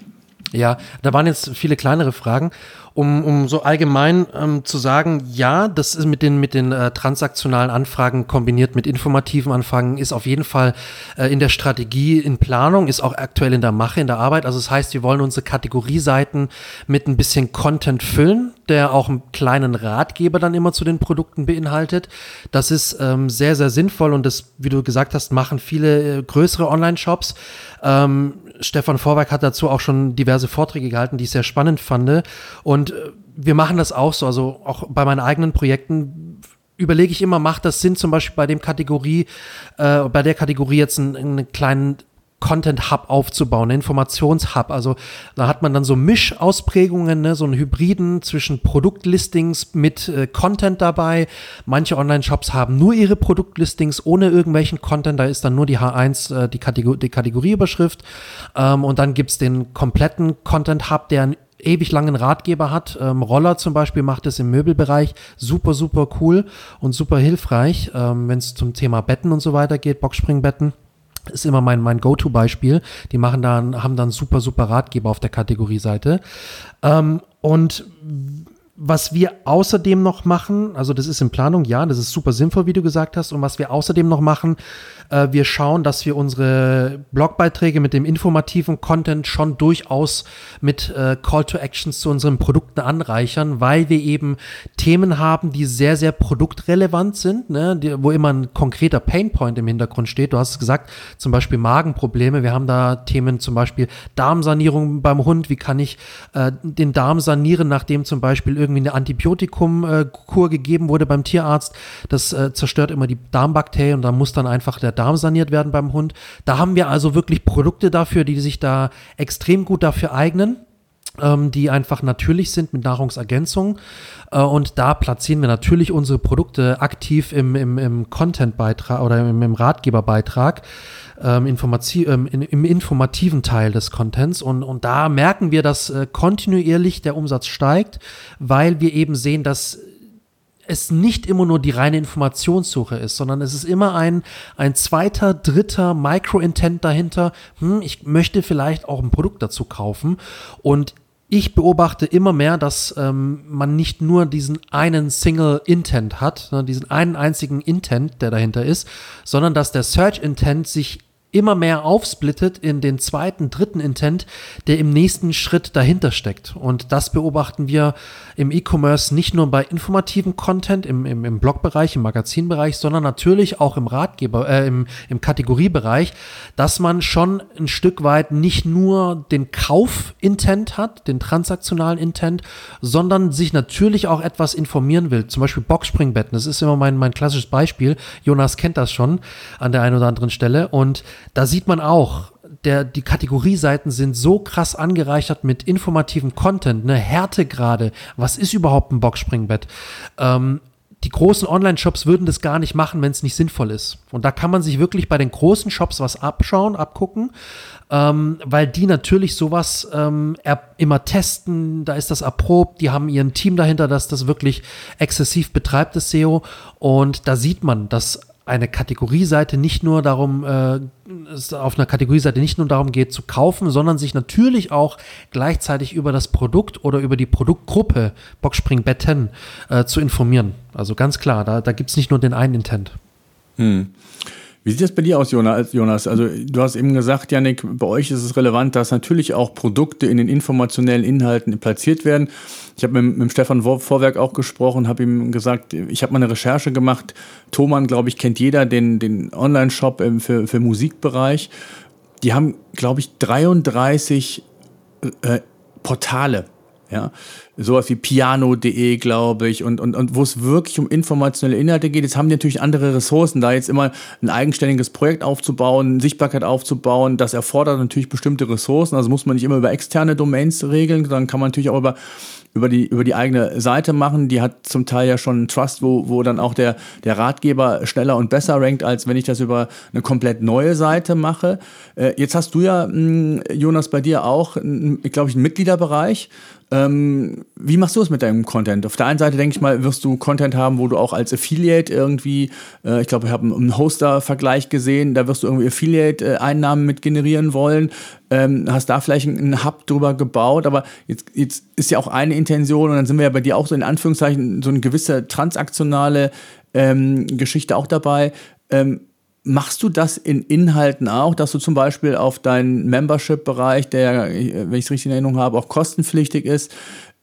Ja, da waren jetzt viele kleinere Fragen um, um so allgemein ähm, zu sagen, ja, das ist mit den, mit den äh, transaktionalen Anfragen kombiniert mit informativen Anfragen, ist auf jeden Fall äh, in der Strategie, in Planung, ist auch aktuell in der Mache, in der Arbeit. Also das heißt, wir wollen unsere Kategorieseiten mit ein bisschen Content füllen, der auch einen kleinen Ratgeber dann immer zu den Produkten beinhaltet. Das ist ähm, sehr, sehr sinnvoll und das, wie du gesagt hast, machen viele äh, größere Online-Shops. Ähm, Stefan Vorwerk hat dazu auch schon diverse Vorträge gehalten, die ich sehr spannend fand. Und äh, wir machen das auch so, also auch bei meinen eigenen Projekten überlege ich immer, macht das Sinn, zum Beispiel bei dem Kategorie, äh, bei der Kategorie jetzt einen, einen kleinen Content Hub aufzubauen, einen Informationshub. Also da hat man dann so Mischausprägungen, ne, so einen Hybriden zwischen Produktlistings mit äh, Content dabei. Manche Online-Shops haben nur ihre Produktlistings ohne irgendwelchen Content. Da ist dann nur die H1 äh, die, Kategor die Kategorieüberschrift. Ähm, und dann gibt es den kompletten Content Hub, der einen ewig langen Ratgeber hat. Ähm, Roller zum Beispiel macht es im Möbelbereich super, super cool und super hilfreich, ähm, wenn es zum Thema Betten und so weiter geht, Boxspringbetten ist immer mein, mein Go-To-Beispiel. Die machen dann, haben dann super, super Ratgeber auf der Kategorieseite. Ähm, und was wir außerdem noch machen, also das ist in Planung, ja, das ist super sinnvoll, wie du gesagt hast. Und was wir außerdem noch machen, äh, wir schauen, dass wir unsere Blogbeiträge mit dem informativen Content schon durchaus mit äh, Call to Actions zu unseren Produkten anreichern, weil wir eben Themen haben, die sehr, sehr produktrelevant sind, ne? die, wo immer ein konkreter Painpoint im Hintergrund steht. Du hast es gesagt, zum Beispiel Magenprobleme. Wir haben da Themen zum Beispiel Darmsanierung beim Hund. Wie kann ich äh, den Darm sanieren, nachdem zum Beispiel irgendwie eine Antibiotikumkur gegeben wurde beim Tierarzt? Das äh, zerstört immer die Darmbakterien und da muss dann einfach der Darm saniert werden beim Hund. Da haben wir also wirklich Produkte dafür, die sich da extrem gut dafür eignen ähm, die einfach natürlich sind mit Nahrungsergänzung. Äh, und da platzieren wir natürlich unsere Produkte aktiv im, im, im Content-Beitrag oder im, im Ratgeberbeitrag. Ähm, ähm, in, im informativen Teil des Contents. Und, und da merken wir, dass äh, kontinuierlich der Umsatz steigt, weil wir eben sehen, dass es nicht immer nur die reine Informationssuche ist, sondern es ist immer ein, ein zweiter, dritter Micro-Intent dahinter. Hm, ich möchte vielleicht auch ein Produkt dazu kaufen. Und ich beobachte immer mehr, dass ähm, man nicht nur diesen einen Single Intent hat, ne, diesen einen einzigen Intent, der dahinter ist, sondern dass der Search Intent sich immer mehr aufsplittet in den zweiten, dritten Intent, der im nächsten Schritt dahinter steckt. Und das beobachten wir im E-Commerce nicht nur bei informativen Content im, im, im Blogbereich, im Magazinbereich, sondern natürlich auch im Ratgeber, äh, im, im Kategoriebereich, dass man schon ein Stück weit nicht nur den Kauf-Intent hat, den transaktionalen Intent, sondern sich natürlich auch etwas informieren will. Zum Beispiel Boxspringbetten, das ist immer mein, mein klassisches Beispiel. Jonas kennt das schon an der einen oder anderen Stelle. Und da sieht man auch, der, die Kategorieseiten sind so krass angereichert mit informativem Content, ne, Härtegrade, was ist überhaupt ein Boxspringbett? Ähm, die großen Online-Shops würden das gar nicht machen, wenn es nicht sinnvoll ist. Und da kann man sich wirklich bei den großen Shops was abschauen, abgucken, ähm, weil die natürlich sowas ähm, immer testen, da ist das erprobt, die haben ihren Team dahinter, das das wirklich exzessiv betreibt, das SEO. Und da sieht man, dass eine Kategorieseite nicht nur darum, äh, es auf einer Kategorieseite nicht nur darum geht zu kaufen, sondern sich natürlich auch gleichzeitig über das Produkt oder über die Produktgruppe Boxspringbetten äh, zu informieren. Also ganz klar, da, da gibt es nicht nur den einen Intent. Hm. Wie sieht das bei dir aus, Jonas? Also du hast eben gesagt, Janik, bei euch ist es relevant, dass natürlich auch Produkte in den informationellen Inhalten platziert werden. Ich habe mit, mit Stefan Vorwerk auch gesprochen, habe ihm gesagt, ich habe mal eine Recherche gemacht. Thomann, glaube ich, kennt jeder den, den Online-Shop für, für Musikbereich. Die haben, glaube ich, 33 äh, Portale ja, sowas wie piano.de, glaube ich, und, und, und wo es wirklich um informationelle Inhalte geht. Jetzt haben die natürlich andere Ressourcen, da jetzt immer ein eigenständiges Projekt aufzubauen, Sichtbarkeit aufzubauen, das erfordert natürlich bestimmte Ressourcen. Also muss man nicht immer über externe Domains regeln, sondern kann man natürlich auch über über die, über die eigene Seite machen. Die hat zum Teil ja schon einen Trust, wo, wo dann auch der, der Ratgeber schneller und besser rankt, als wenn ich das über eine komplett neue Seite mache. Äh, jetzt hast du ja, mh, hm, Jonas, bei dir auch, glaube ich, einen Mitgliederbereich. Ähm, wie machst du es mit deinem Content? Auf der einen Seite denke ich mal, wirst du Content haben, wo du auch als Affiliate irgendwie, äh, ich glaube, ich habe einen Hoster-Vergleich gesehen, da wirst du irgendwie Affiliate-Einnahmen mit generieren wollen. Ähm, hast da vielleicht einen Hub drüber gebaut, aber jetzt, jetzt ist ja auch eine Intention und dann sind wir ja bei dir auch so in Anführungszeichen so eine gewisse transaktionale ähm, Geschichte auch dabei. Ähm, Machst du das in Inhalten auch, dass du zum Beispiel auf deinen Membership-Bereich, der, wenn ich es richtig in Erinnerung habe, auch kostenpflichtig ist,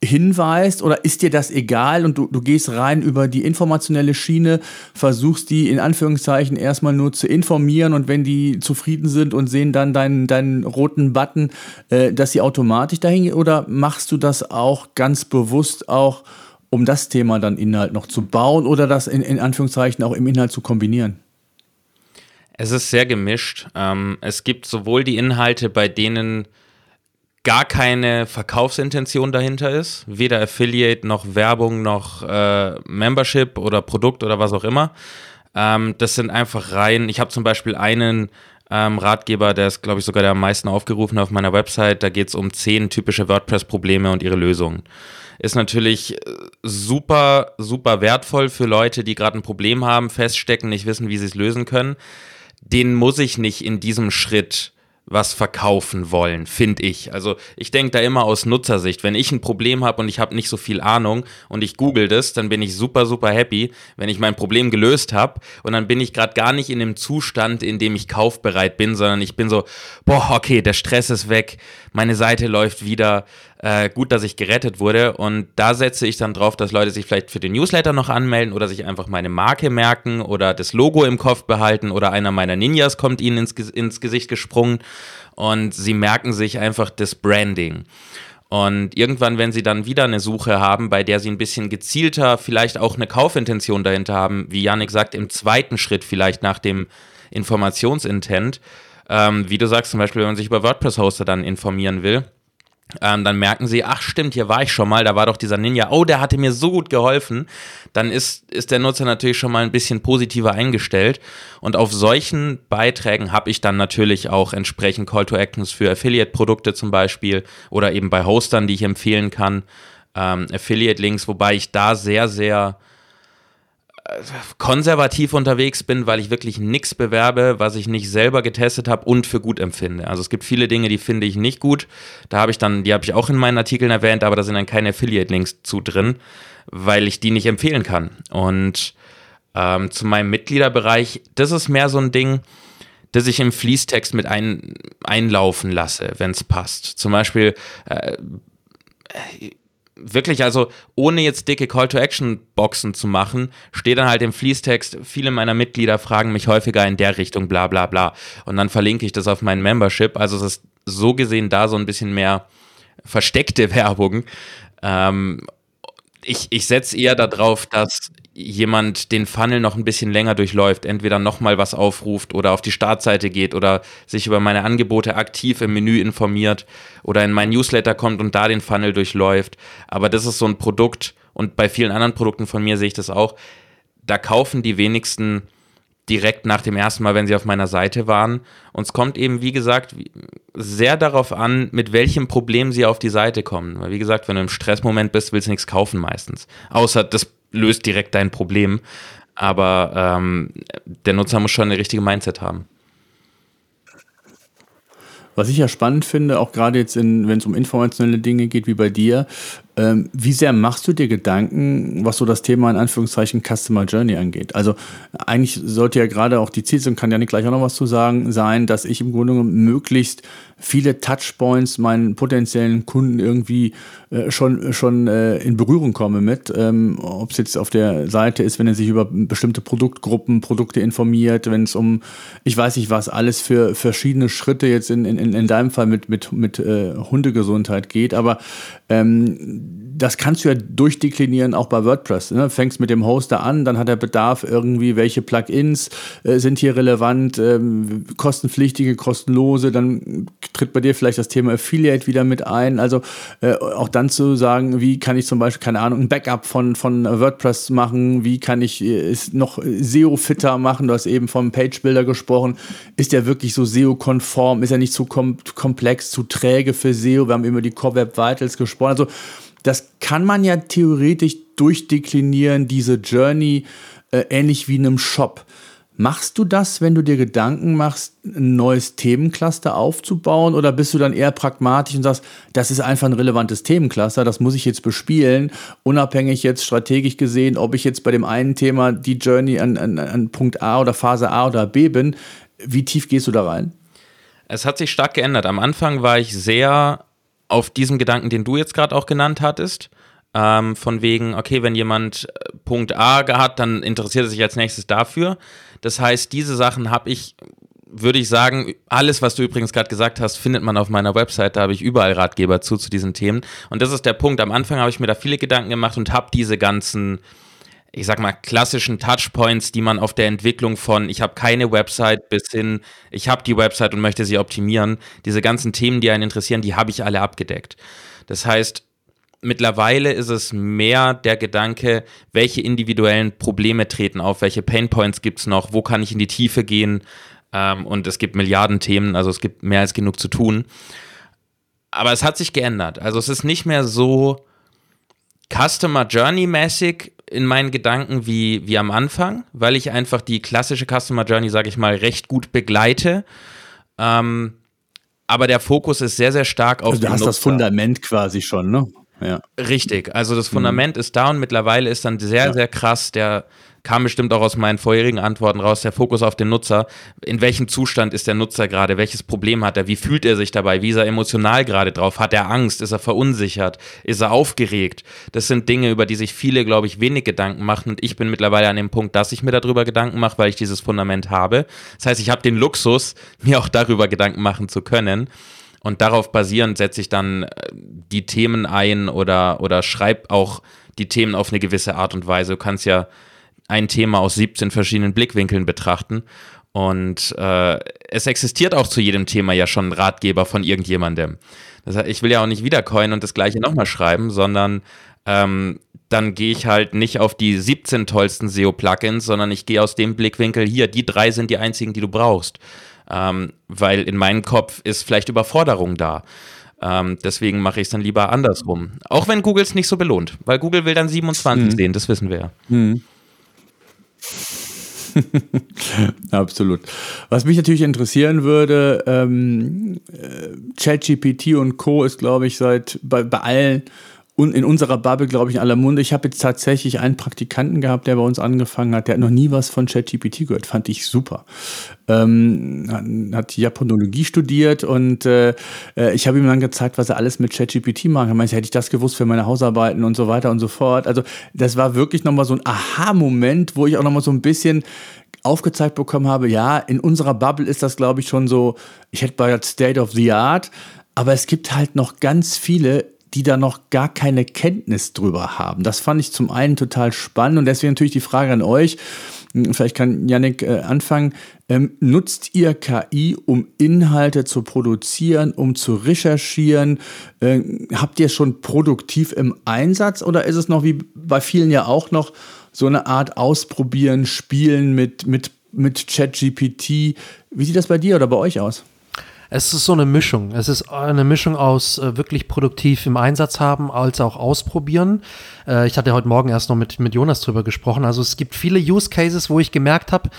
hinweist oder ist dir das egal und du, du gehst rein über die informationelle Schiene, versuchst die in Anführungszeichen erstmal nur zu informieren und wenn die zufrieden sind und sehen dann deinen, deinen roten Button, äh, dass sie automatisch dahin gehen oder machst du das auch ganz bewusst auch, um das Thema dann Inhalt noch zu bauen oder das in, in Anführungszeichen auch im Inhalt zu kombinieren? Es ist sehr gemischt. Ähm, es gibt sowohl die Inhalte, bei denen gar keine Verkaufsintention dahinter ist, weder Affiliate noch Werbung noch äh, Membership oder Produkt oder was auch immer. Ähm, das sind einfach rein. Ich habe zum Beispiel einen ähm, Ratgeber, der ist, glaube ich, sogar der am meisten aufgerufen auf meiner Website. Da geht es um zehn typische WordPress-Probleme und ihre Lösungen. Ist natürlich äh, super, super wertvoll für Leute, die gerade ein Problem haben, feststecken, nicht wissen, wie sie es lösen können den muss ich nicht in diesem Schritt was verkaufen wollen, finde ich. Also ich denke da immer aus Nutzersicht. Wenn ich ein Problem habe und ich habe nicht so viel Ahnung und ich google das, dann bin ich super, super happy, wenn ich mein Problem gelöst habe und dann bin ich gerade gar nicht in dem Zustand, in dem ich kaufbereit bin, sondern ich bin so, boah, okay, der Stress ist weg, meine Seite läuft wieder, äh, gut, dass ich gerettet wurde. Und da setze ich dann drauf, dass Leute sich vielleicht für den Newsletter noch anmelden oder sich einfach meine Marke merken oder das Logo im Kopf behalten oder einer meiner Ninjas kommt ihnen ins, ins Gesicht gesprungen und sie merken sich einfach das Branding. Und irgendwann, wenn sie dann wieder eine Suche haben, bei der sie ein bisschen gezielter vielleicht auch eine Kaufintention dahinter haben, wie Yannick sagt, im zweiten Schritt vielleicht nach dem Informationsintent, ähm, wie du sagst zum Beispiel, wenn man sich über WordPress-Hoster dann informieren will, ähm, dann merken sie, ach stimmt, hier war ich schon mal, da war doch dieser Ninja, oh, der hatte mir so gut geholfen, dann ist, ist der Nutzer natürlich schon mal ein bisschen positiver eingestellt. Und auf solchen Beiträgen habe ich dann natürlich auch entsprechend Call to Actions für Affiliate-Produkte zum Beispiel oder eben bei Hostern, die ich empfehlen kann, ähm, Affiliate-Links, wobei ich da sehr, sehr konservativ unterwegs bin, weil ich wirklich nichts bewerbe, was ich nicht selber getestet habe und für gut empfinde. Also es gibt viele Dinge, die finde ich nicht gut. Da habe ich dann, die habe ich auch in meinen Artikeln erwähnt, aber da sind dann keine Affiliate-Links zu drin, weil ich die nicht empfehlen kann. Und ähm, zu meinem Mitgliederbereich, das ist mehr so ein Ding, das ich im Fließtext mit ein, einlaufen lasse, wenn es passt. Zum Beispiel äh, wirklich, also ohne jetzt dicke Call-to-Action-Boxen zu machen, steht dann halt im Fließtext, viele meiner Mitglieder fragen mich häufiger in der Richtung, bla bla bla. Und dann verlinke ich das auf mein Membership. Also es ist so gesehen da so ein bisschen mehr versteckte Werbung. Ähm, ich, ich setze eher darauf, dass jemand den Funnel noch ein bisschen länger durchläuft, entweder nochmal was aufruft oder auf die Startseite geht oder sich über meine Angebote aktiv im Menü informiert oder in mein Newsletter kommt und da den Funnel durchläuft. Aber das ist so ein Produkt und bei vielen anderen Produkten von mir sehe ich das auch. Da kaufen die wenigsten direkt nach dem ersten Mal, wenn sie auf meiner Seite waren. Und es kommt eben, wie gesagt, sehr darauf an, mit welchem Problem sie auf die Seite kommen. Weil, wie gesagt, wenn du im Stressmoment bist, willst du nichts kaufen meistens. Außer das löst direkt dein Problem. Aber ähm, der Nutzer muss schon eine richtige Mindset haben. Was ich ja spannend finde, auch gerade jetzt, wenn es um informationelle Dinge geht, wie bei dir, ähm, wie sehr machst du dir Gedanken, was so das Thema in Anführungszeichen Customer Journey angeht? Also eigentlich sollte ja gerade auch die Zielsetzung, kann ja nicht gleich auch noch was zu sagen, sein, dass ich im Grunde genommen möglichst viele Touchpoints meinen potenziellen Kunden irgendwie äh, schon, schon äh, in Berührung komme mit. Ähm, Ob es jetzt auf der Seite ist, wenn er sich über bestimmte Produktgruppen, Produkte informiert, wenn es um, ich weiß nicht was, alles für verschiedene Schritte jetzt in, in, in deinem Fall mit, mit, mit äh, Hundegesundheit geht. Aber ähm, das kannst du ja durchdeklinieren, auch bei WordPress. Ne? Fängst mit dem Hoster an, dann hat er Bedarf irgendwie, welche Plugins äh, sind hier relevant, ähm, kostenpflichtige, kostenlose, dann tritt bei dir vielleicht das Thema Affiliate wieder mit ein. Also äh, auch dann zu sagen, wie kann ich zum Beispiel, keine Ahnung, ein Backup von, von WordPress machen, wie kann ich äh, es noch SEO-fitter machen, du hast eben vom Page-Builder gesprochen, ist der wirklich so SEO-konform, ist er nicht zu kom komplex, zu träge für SEO, wir haben immer die Core Web Vitals gesprochen, also das kann man ja theoretisch durchdeklinieren, diese Journey, äh, ähnlich wie in einem Shop. Machst du das, wenn du dir Gedanken machst, ein neues Themencluster aufzubauen oder bist du dann eher pragmatisch und sagst, das ist einfach ein relevantes Themencluster, das muss ich jetzt bespielen, unabhängig jetzt strategisch gesehen, ob ich jetzt bei dem einen Thema die Journey an, an, an Punkt A oder Phase A oder B bin. Wie tief gehst du da rein? Es hat sich stark geändert. Am Anfang war ich sehr auf diesem Gedanken, den du jetzt gerade auch genannt hattest, ähm, von wegen, okay, wenn jemand äh, Punkt A hat, dann interessiert er sich als nächstes dafür. Das heißt, diese Sachen habe ich, würde ich sagen, alles, was du übrigens gerade gesagt hast, findet man auf meiner Website. Da habe ich überall Ratgeber zu, zu diesen Themen. Und das ist der Punkt. Am Anfang habe ich mir da viele Gedanken gemacht und habe diese ganzen ich sag mal, klassischen Touchpoints, die man auf der Entwicklung von, ich habe keine Website bis hin, ich habe die Website und möchte sie optimieren, diese ganzen Themen, die einen interessieren, die habe ich alle abgedeckt. Das heißt, mittlerweile ist es mehr der Gedanke, welche individuellen Probleme treten auf, welche Painpoints gibt es noch, wo kann ich in die Tiefe gehen ähm, und es gibt Milliarden Themen, also es gibt mehr als genug zu tun. Aber es hat sich geändert. Also es ist nicht mehr so Customer Journey mäßig, in meinen Gedanken wie, wie am Anfang, weil ich einfach die klassische Customer Journey, sage ich mal, recht gut begleite. Ähm, aber der Fokus ist sehr, sehr stark auf also du hast Nutzer. das Fundament quasi schon, ne? Ja. Richtig, also das Fundament mhm. ist da und mittlerweile ist dann sehr, ja. sehr krass der, kam bestimmt auch aus meinen vorherigen Antworten raus, der Fokus auf den Nutzer. In welchem Zustand ist der Nutzer gerade? Welches Problem hat er? Wie fühlt er sich dabei? Wie ist er emotional gerade drauf? Hat er Angst? Ist er verunsichert? Ist er aufgeregt? Das sind Dinge, über die sich viele, glaube ich, wenig Gedanken machen. Und ich bin mittlerweile an dem Punkt, dass ich mir darüber Gedanken mache, weil ich dieses Fundament habe. Das heißt, ich habe den Luxus, mir auch darüber Gedanken machen zu können. Und darauf basierend setze ich dann äh, die Themen ein oder, oder schreibe auch die Themen auf eine gewisse Art und Weise. Du kannst ja ein Thema aus 17 verschiedenen Blickwinkeln betrachten. Und äh, es existiert auch zu jedem Thema ja schon ein Ratgeber von irgendjemandem. Das heißt, ich will ja auch nicht wiedercoin und das gleiche nochmal schreiben, sondern ähm, dann gehe ich halt nicht auf die 17 tollsten SEO-Plugins, sondern ich gehe aus dem Blickwinkel, hier, die drei sind die einzigen, die du brauchst. Ähm, weil in meinem Kopf ist vielleicht Überforderung da. Ähm, deswegen mache ich es dann lieber andersrum. Auch wenn Google es nicht so belohnt, weil Google will dann 27 mhm. sehen, das wissen wir ja. Mhm. Absolut. Was mich natürlich interessieren würde, ähm, äh, ChatGPT und Co. ist, glaube ich, seit bei, bei allen und in unserer Bubble, glaube ich, in aller Munde. Ich habe jetzt tatsächlich einen Praktikanten gehabt, der bei uns angefangen hat. Der hat noch nie was von ChatGPT gehört. Fand ich super. Ähm, hat, Japanologie studiert und äh, äh ich habe ihm dann gezeigt, was er alles mit ChatGPT machen kann. Meinte, hätte ich das gewusst für meine Hausarbeiten und so weiter und so fort. Also das war wirklich nochmal so ein Aha-Moment, wo ich auch nochmal so ein bisschen aufgezeigt bekommen habe, ja, in unserer Bubble ist das, glaube ich, schon so, ich hätte bei State of the Art, aber es gibt halt noch ganz viele, die da noch gar keine Kenntnis drüber haben. Das fand ich zum einen total spannend und deswegen natürlich die Frage an euch. Hm, vielleicht kann Yannick äh, anfangen. Ähm, nutzt ihr KI, um Inhalte zu produzieren, um zu recherchieren? Äh, habt ihr schon produktiv im Einsatz oder ist es noch wie bei vielen ja auch noch so eine Art Ausprobieren, Spielen mit, mit, mit ChatGPT? Wie sieht das bei dir oder bei euch aus? Es ist so eine Mischung. Es ist eine Mischung aus äh, wirklich produktiv im Einsatz haben, als auch ausprobieren. Äh, ich hatte heute Morgen erst noch mit, mit Jonas drüber gesprochen. Also es gibt viele Use Cases, wo ich gemerkt habe,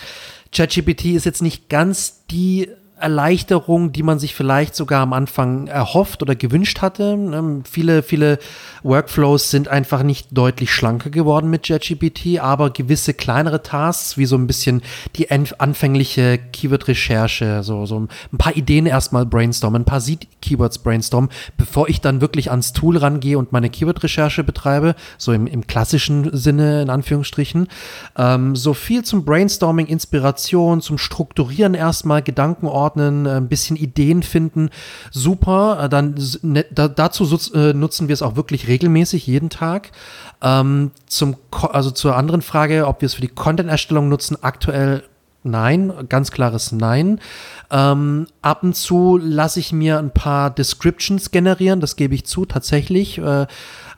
ChatGPT ist jetzt nicht ganz die Erleichterung, die man sich vielleicht sogar am Anfang erhofft oder gewünscht hatte. Ähm, viele, viele Workflows sind einfach nicht deutlich schlanker geworden mit JetGPT, aber gewisse kleinere Tasks, wie so ein bisschen die anfängliche Keyword-Recherche, so, so ein paar Ideen erstmal brainstormen, ein paar Seed-Keywords brainstormen, bevor ich dann wirklich ans Tool rangehe und meine Keyword-Recherche betreibe, so im, im klassischen Sinne, in Anführungsstrichen. Ähm, so viel zum Brainstorming, Inspiration, zum Strukturieren erstmal, Gedankenordnen, einordnen, äh, ein bisschen Ideen finden. Super. Äh, dann ne, da, dazu äh, nutzen wir es auch wirklich regelmäßig, jeden Tag. Ähm, zum, also zur anderen Frage, ob wir es für die Content-Erstellung nutzen, aktuell Nein, ganz klares Nein. Ähm, ab und zu lasse ich mir ein paar Descriptions generieren, das gebe ich zu, tatsächlich. Äh,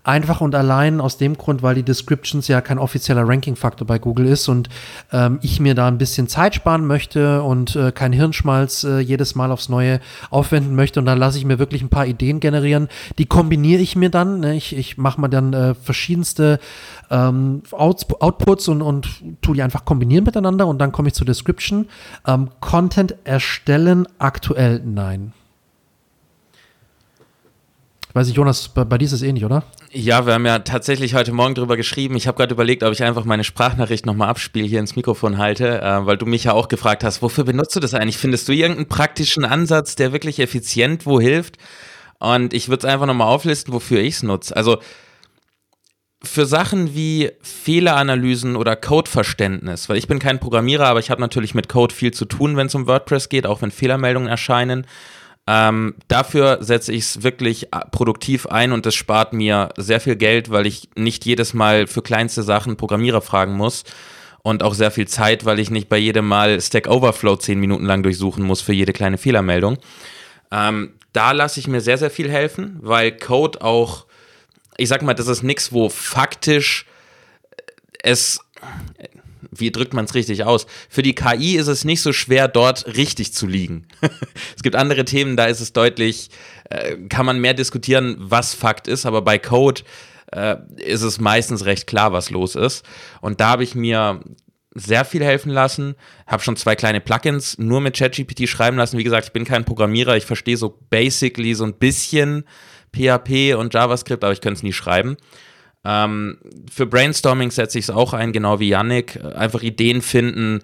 Einfach und allein aus dem Grund, weil die Descriptions ja kein offizieller Ranking-Faktor bei Google ist und ähm, ich mir da ein bisschen Zeit sparen möchte und äh, kein Hirnschmalz äh, jedes Mal aufs Neue aufwenden möchte. Und dann lasse ich mir wirklich ein paar Ideen generieren. Die kombiniere ich mir dann. Ne? Ich, ich mache mal dann äh, verschiedenste ähm, Out Outputs und, und tue die einfach kombinieren miteinander und dann komme ich zur Description. Ähm, Content erstellen aktuell nein. Weiß ich, Jonas, bei, bei dir ist es ähnlich, oder? Ja, wir haben ja tatsächlich heute Morgen drüber geschrieben. Ich habe gerade überlegt, ob ich einfach meine Sprachnachricht nochmal abspiele, hier ins Mikrofon halte, äh, weil du mich ja auch gefragt hast, wofür benutzt du das eigentlich? Findest du irgendeinen praktischen Ansatz, der wirklich effizient wo hilft? Und ich würde es einfach nochmal auflisten, wofür ich es nutze. Also für Sachen wie Fehleranalysen oder Codeverständnis, weil ich bin kein Programmierer, aber ich habe natürlich mit Code viel zu tun, wenn es um WordPress geht, auch wenn Fehlermeldungen erscheinen. Ähm, dafür setze ich es wirklich äh, produktiv ein und das spart mir sehr viel Geld, weil ich nicht jedes Mal für kleinste Sachen Programmierer fragen muss und auch sehr viel Zeit, weil ich nicht bei jedem Mal Stack Overflow zehn Minuten lang durchsuchen muss für jede kleine Fehlermeldung. Ähm, da lasse ich mir sehr, sehr viel helfen, weil Code auch, ich sag mal, das ist nichts, wo faktisch es wie drückt man es richtig aus? Für die KI ist es nicht so schwer, dort richtig zu liegen. es gibt andere Themen, da ist es deutlich, äh, kann man mehr diskutieren, was Fakt ist, aber bei Code äh, ist es meistens recht klar, was los ist. Und da habe ich mir sehr viel helfen lassen, habe schon zwei kleine Plugins nur mit ChatGPT schreiben lassen. Wie gesagt, ich bin kein Programmierer, ich verstehe so basically so ein bisschen PHP und JavaScript, aber ich könnte es nie schreiben. Ähm, für Brainstorming setze ich es auch ein, genau wie Yannick. Einfach Ideen finden.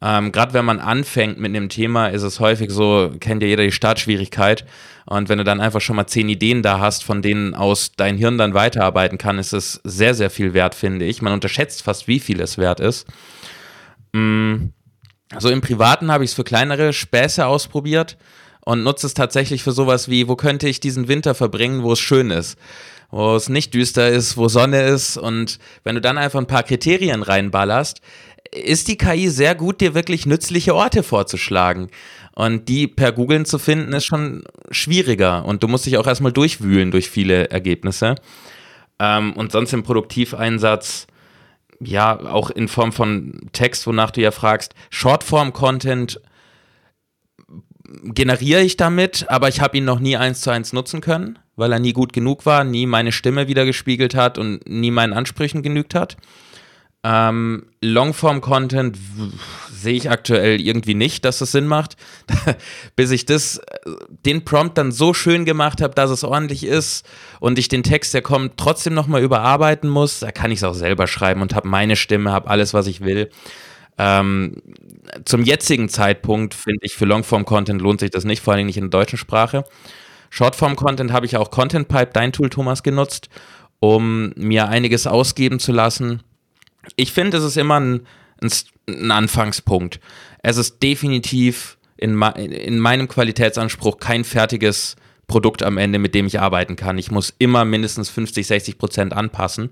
Ähm, Gerade wenn man anfängt mit einem Thema, ist es häufig so, kennt ja jeder die Startschwierigkeit. Und wenn du dann einfach schon mal zehn Ideen da hast, von denen aus dein Hirn dann weiterarbeiten kann, ist es sehr, sehr viel wert, finde ich. Man unterschätzt fast, wie viel es wert ist. Mm. So im Privaten habe ich es für kleinere Späße ausprobiert und nutze es tatsächlich für sowas wie, wo könnte ich diesen Winter verbringen, wo es schön ist wo es nicht düster ist, wo Sonne ist und wenn du dann einfach ein paar Kriterien reinballerst, ist die KI sehr gut, dir wirklich nützliche Orte vorzuschlagen. Und die per Googlen zu finden, ist schon schwieriger. Und du musst dich auch erstmal durchwühlen durch viele Ergebnisse. Ähm, und sonst im Produktiveinsatz, ja, auch in Form von Text, wonach du ja fragst, Shortform-Content generiere ich damit, aber ich habe ihn noch nie eins zu eins nutzen können weil er nie gut genug war, nie meine Stimme wiedergespiegelt hat und nie meinen Ansprüchen genügt hat. Ähm, Longform-Content sehe ich aktuell irgendwie nicht, dass es Sinn macht. Bis ich das, den Prompt dann so schön gemacht habe, dass es ordentlich ist und ich den Text, der kommt, trotzdem nochmal überarbeiten muss, da kann ich es auch selber schreiben und habe meine Stimme, habe alles, was ich will. Ähm, zum jetzigen Zeitpunkt finde ich, für Longform-Content lohnt sich das nicht, vor allem nicht in der deutschen Sprache. Shortform-Content habe ich auch Content Pipe, dein Tool, Thomas, genutzt, um mir einiges ausgeben zu lassen. Ich finde, es ist immer ein, ein, ein, Anfangspunkt. Es ist definitiv in, in meinem Qualitätsanspruch kein fertiges Produkt am Ende, mit dem ich arbeiten kann. Ich muss immer mindestens 50, 60 Prozent anpassen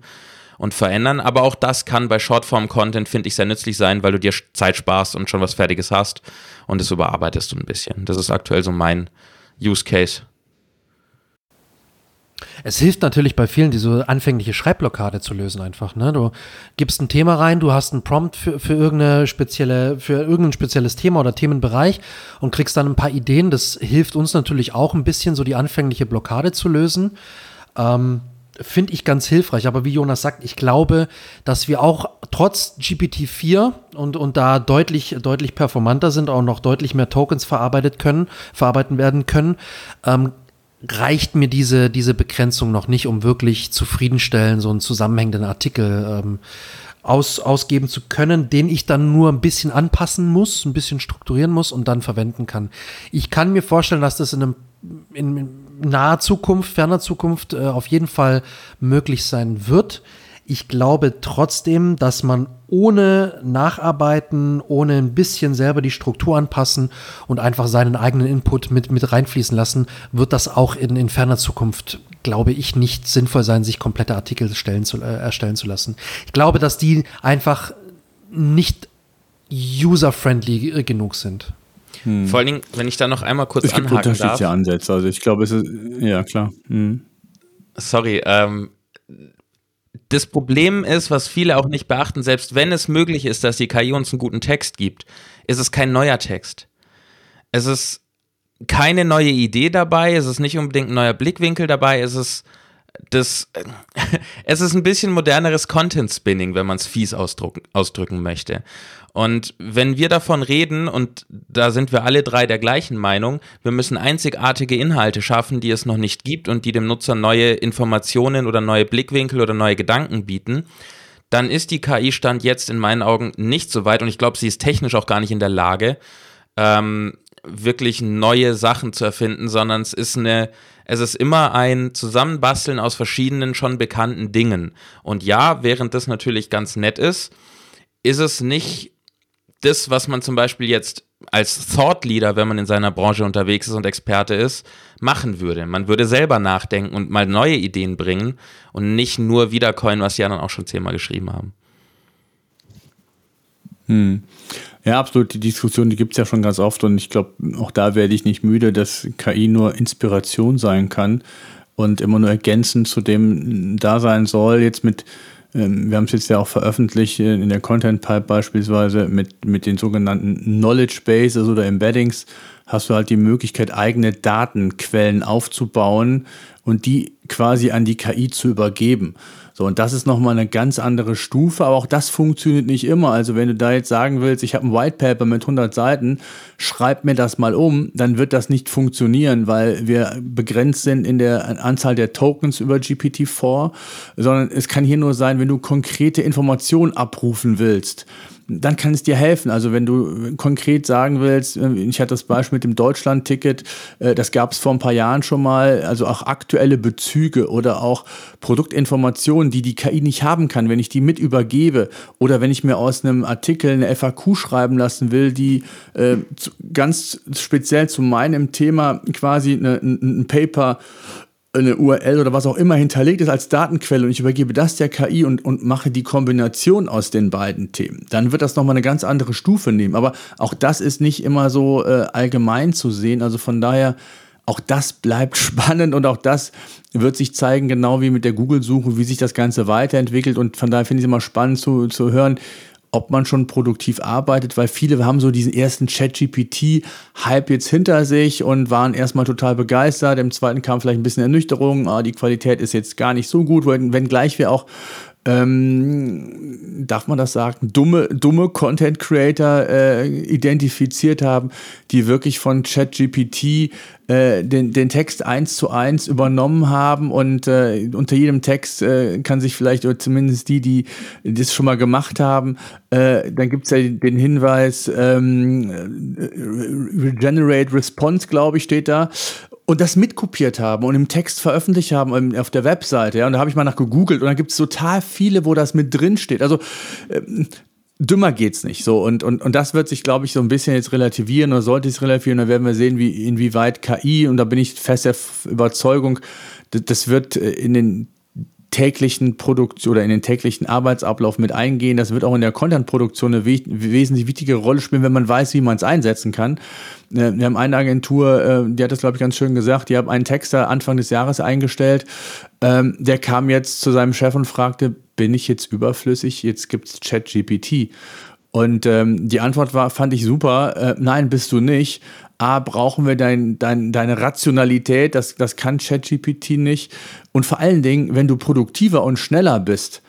und verändern. Aber auch das kann bei Shortform-Content, finde ich, sehr nützlich sein, weil du dir Zeit sparst und schon was Fertiges hast und es überarbeitest du ein bisschen. Das ist aktuell so mein Use Case. Es hilft natürlich bei vielen, diese anfängliche Schreibblockade zu lösen einfach. Ne? Du gibst ein Thema rein, du hast einen Prompt für, für, irgendeine spezielle, für irgendein spezielles Thema oder Themenbereich und kriegst dann ein paar Ideen. Das hilft uns natürlich auch ein bisschen, so die anfängliche Blockade zu lösen. Ähm, Finde ich ganz hilfreich. Aber wie Jonas sagt, ich glaube, dass wir auch trotz GPT-4 und, und da deutlich, deutlich performanter sind, auch noch deutlich mehr Tokens verarbeitet können, verarbeiten werden können, ähm, reicht mir diese, diese Begrenzung noch nicht, um wirklich zufriedenstellend so einen zusammenhängenden Artikel ähm, aus, ausgeben zu können, den ich dann nur ein bisschen anpassen muss, ein bisschen strukturieren muss und dann verwenden kann. Ich kann mir vorstellen, dass das in einem in naher Zukunft, ferner Zukunft äh, auf jeden Fall möglich sein wird. Ich glaube trotzdem, dass man ohne Nacharbeiten, ohne ein bisschen selber die Struktur anpassen und einfach seinen eigenen Input mit, mit reinfließen lassen, wird das auch in, in ferner Zukunft, glaube ich, nicht sinnvoll sein, sich komplette Artikel stellen zu, äh, erstellen zu lassen. Ich glaube, dass die einfach nicht user-friendly genug sind. Hm. Vor allen Dingen, wenn ich da noch einmal kurz es gibt anhaken unterschiedliche darf. Ansätze. Also ich glaube, es ist ja klar. Hm. Sorry, ähm, das Problem ist, was viele auch nicht beachten, selbst wenn es möglich ist, dass die KI uns einen guten Text gibt, ist es kein neuer Text. Es ist keine neue Idee dabei, es ist nicht unbedingt ein neuer Blickwinkel dabei, es ist das, es ist ein bisschen moderneres Content Spinning, wenn man es fies ausdrücken möchte. Und wenn wir davon reden, und da sind wir alle drei der gleichen Meinung, wir müssen einzigartige Inhalte schaffen, die es noch nicht gibt und die dem Nutzer neue Informationen oder neue Blickwinkel oder neue Gedanken bieten, dann ist die KI-Stand jetzt in meinen Augen nicht so weit und ich glaube, sie ist technisch auch gar nicht in der Lage, ähm, wirklich neue Sachen zu erfinden, sondern es ist eine, es ist immer ein Zusammenbasteln aus verschiedenen schon bekannten Dingen. Und ja, während das natürlich ganz nett ist, ist es nicht das, was man zum Beispiel jetzt als Thought Leader, wenn man in seiner Branche unterwegs ist und Experte ist, machen würde. Man würde selber nachdenken und mal neue Ideen bringen und nicht nur wiedercoin, was die anderen auch schon zehnmal geschrieben haben. Hm. Ja, absolut. Die Diskussion, die gibt es ja schon ganz oft und ich glaube, auch da werde ich nicht müde, dass KI nur Inspiration sein kann und immer nur ergänzend zu dem da sein soll. Jetzt mit ähm, wir haben es jetzt ja auch veröffentlicht in der Content Pipe beispielsweise mit, mit den sogenannten Knowledge Bases oder Embeddings. Hast du halt die Möglichkeit, eigene Datenquellen aufzubauen und die quasi an die KI zu übergeben. So, und das ist nochmal eine ganz andere Stufe, aber auch das funktioniert nicht immer. Also wenn du da jetzt sagen willst, ich habe ein White Paper mit 100 Seiten, schreib mir das mal um, dann wird das nicht funktionieren, weil wir begrenzt sind in der Anzahl der Tokens über GPT-4, sondern es kann hier nur sein, wenn du konkrete Informationen abrufen willst dann kann es dir helfen. Also wenn du konkret sagen willst, ich hatte das Beispiel mit dem Deutschland-Ticket, äh, das gab es vor ein paar Jahren schon mal, also auch aktuelle Bezüge oder auch Produktinformationen, die die KI nicht haben kann, wenn ich die mit übergebe oder wenn ich mir aus einem Artikel eine FAQ schreiben lassen will, die äh, ganz speziell zu meinem Thema quasi eine, ein, ein Paper eine URL oder was auch immer hinterlegt ist als Datenquelle und ich übergebe das der KI und, und mache die Kombination aus den beiden Themen, dann wird das nochmal eine ganz andere Stufe nehmen. Aber auch das ist nicht immer so äh, allgemein zu sehen. Also von daher, auch das bleibt spannend und auch das wird sich zeigen, genau wie mit der Google-Suche, wie sich das Ganze weiterentwickelt. Und von daher finde ich es immer spannend zu, zu hören, ob man schon produktiv arbeitet, weil viele haben so diesen ersten Chat-GPT-Hype jetzt hinter sich und waren erstmal total begeistert. Im zweiten kam vielleicht ein bisschen Ernüchterung, ah, die Qualität ist jetzt gar nicht so gut, wenngleich wir auch ähm, darf man das sagen, dumme, dumme Content Creator äh, identifiziert haben, die wirklich von ChatGPT äh, den, den Text eins zu eins übernommen haben und äh, unter jedem Text äh, kann sich vielleicht, oder zumindest die, die das schon mal gemacht haben, äh, dann gibt es ja den Hinweis, ähm, Regenerate Response, glaube ich, steht da und das mitkopiert haben und im Text veröffentlicht haben auf der Webseite. Ja, und da habe ich mal nach gegoogelt und da gibt es total viele, wo das mit drin steht. Also ähm, dümmer geht's nicht. So und und und das wird sich, glaube ich, so ein bisschen jetzt relativieren oder sollte es relativieren. Dann werden wir sehen, wie inwieweit KI und da bin ich fest der Überzeugung, das wird äh, in den täglichen Produktion oder in den täglichen Arbeitsablauf mit eingehen. Das wird auch in der Content-Produktion eine wesentlich wichtige Rolle spielen, wenn man weiß, wie man es einsetzen kann. Äh, wir haben eine Agentur, äh, die hat das, glaube ich, ganz schön gesagt. Die haben einen Texter Anfang des Jahres eingestellt. Ähm, der kam jetzt zu seinem Chef und fragte, bin ich jetzt überflüssig? Jetzt gibt es ChatGPT. Und ähm, die Antwort war, fand ich super, äh, nein, bist du nicht. A, brauchen wir dein, dein, deine Rationalität, das, das kann ChatGPT nicht. Und vor allen Dingen, wenn du produktiver und schneller bist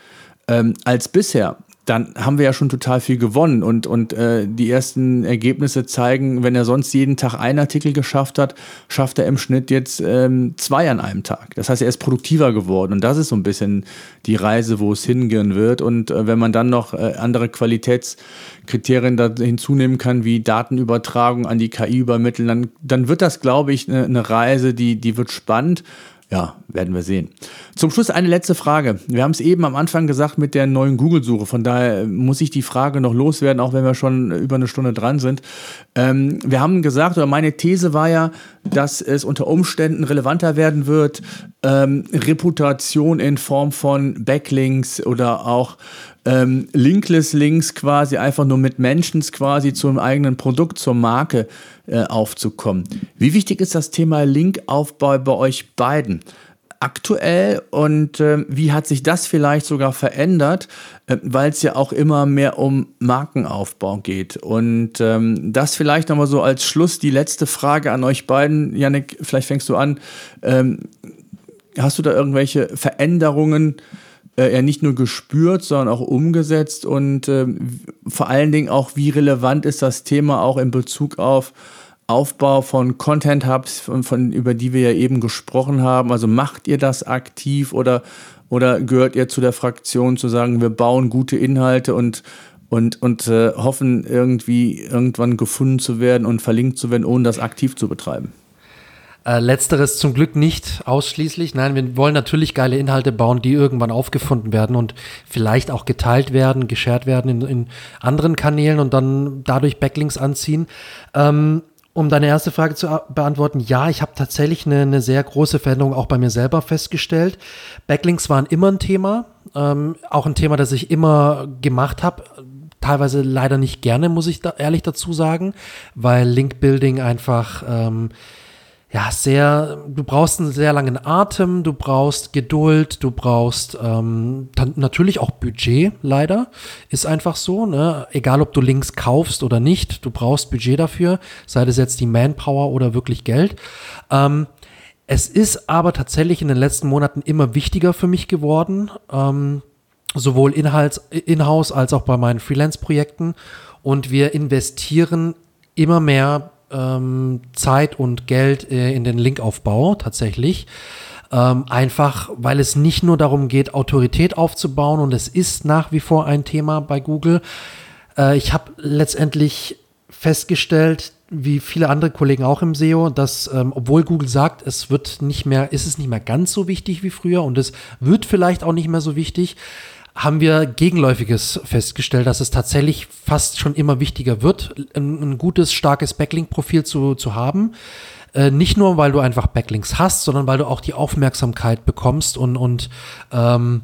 ähm, als bisher, dann haben wir ja schon total viel gewonnen. Und, und äh, die ersten Ergebnisse zeigen, wenn er sonst jeden Tag einen Artikel geschafft hat, schafft er im Schnitt jetzt ähm, zwei an einem Tag. Das heißt, er ist produktiver geworden. Und das ist so ein bisschen die Reise, wo es hingehen wird. Und äh, wenn man dann noch äh, andere Qualitätskriterien da hinzunehmen kann, wie Datenübertragung an die KI übermitteln, dann, dann wird das, glaube ich, eine, eine Reise, die, die wird spannend. Ja, werden wir sehen. Zum Schluss eine letzte Frage. Wir haben es eben am Anfang gesagt mit der neuen Google-Suche. Von daher muss ich die Frage noch loswerden, auch wenn wir schon über eine Stunde dran sind. Ähm, wir haben gesagt, oder meine These war ja, dass es unter Umständen relevanter werden wird, ähm, Reputation in Form von Backlinks oder auch ähm, linkless Links quasi einfach nur mit Mentions quasi zum eigenen Produkt, zur Marke äh, aufzukommen. Wie wichtig ist das Thema Linkaufbau bei euch beiden? aktuell und äh, wie hat sich das vielleicht sogar verändert, äh, weil es ja auch immer mehr um Markenaufbau geht. Und ähm, das vielleicht nochmal so als Schluss die letzte Frage an euch beiden. Janik, vielleicht fängst du an. Ähm, hast du da irgendwelche Veränderungen äh, ja nicht nur gespürt, sondern auch umgesetzt und äh, vor allen Dingen auch, wie relevant ist das Thema auch in Bezug auf Aufbau von Content Hubs, von, von, über die wir ja eben gesprochen haben. Also macht ihr das aktiv oder, oder gehört ihr zu der Fraktion zu sagen, wir bauen gute Inhalte und, und, und äh, hoffen irgendwie irgendwann gefunden zu werden und verlinkt zu werden, ohne das aktiv zu betreiben? Äh, letzteres zum Glück nicht ausschließlich. Nein, wir wollen natürlich geile Inhalte bauen, die irgendwann aufgefunden werden und vielleicht auch geteilt werden, geshared werden in, in anderen Kanälen und dann dadurch Backlinks anziehen. Ähm, um deine erste Frage zu beantworten, ja, ich habe tatsächlich eine, eine, sehr große Veränderung auch bei mir selber festgestellt. Backlinks waren immer ein Thema, ähm, auch ein Thema, das ich immer gemacht habe. Teilweise leider nicht gerne, muss ich da ehrlich dazu sagen, weil Link-Building einfach ähm, ja, sehr, du brauchst einen sehr langen Atem, du brauchst Geduld, du brauchst ähm, natürlich auch Budget, leider. Ist einfach so, ne? Egal ob du Links kaufst oder nicht, du brauchst Budget dafür, sei das jetzt die Manpower oder wirklich Geld. Ähm, es ist aber tatsächlich in den letzten Monaten immer wichtiger für mich geworden, ähm, sowohl in-house als auch bei meinen Freelance-Projekten. Und wir investieren immer mehr ähm, Zeit und Geld äh, in den Linkaufbau tatsächlich. Ähm, einfach, weil es nicht nur darum geht, Autorität aufzubauen und es ist nach wie vor ein Thema bei Google. Äh, ich habe letztendlich festgestellt, wie viele andere Kollegen auch im SEO, dass ähm, obwohl Google sagt, es wird nicht mehr, ist es nicht mehr ganz so wichtig wie früher und es wird vielleicht auch nicht mehr so wichtig, haben wir Gegenläufiges festgestellt, dass es tatsächlich fast schon immer wichtiger wird, ein, ein gutes, starkes Backlink-Profil zu, zu haben. Äh, nicht nur, weil du einfach Backlinks hast, sondern weil du auch die Aufmerksamkeit bekommst und, und ähm,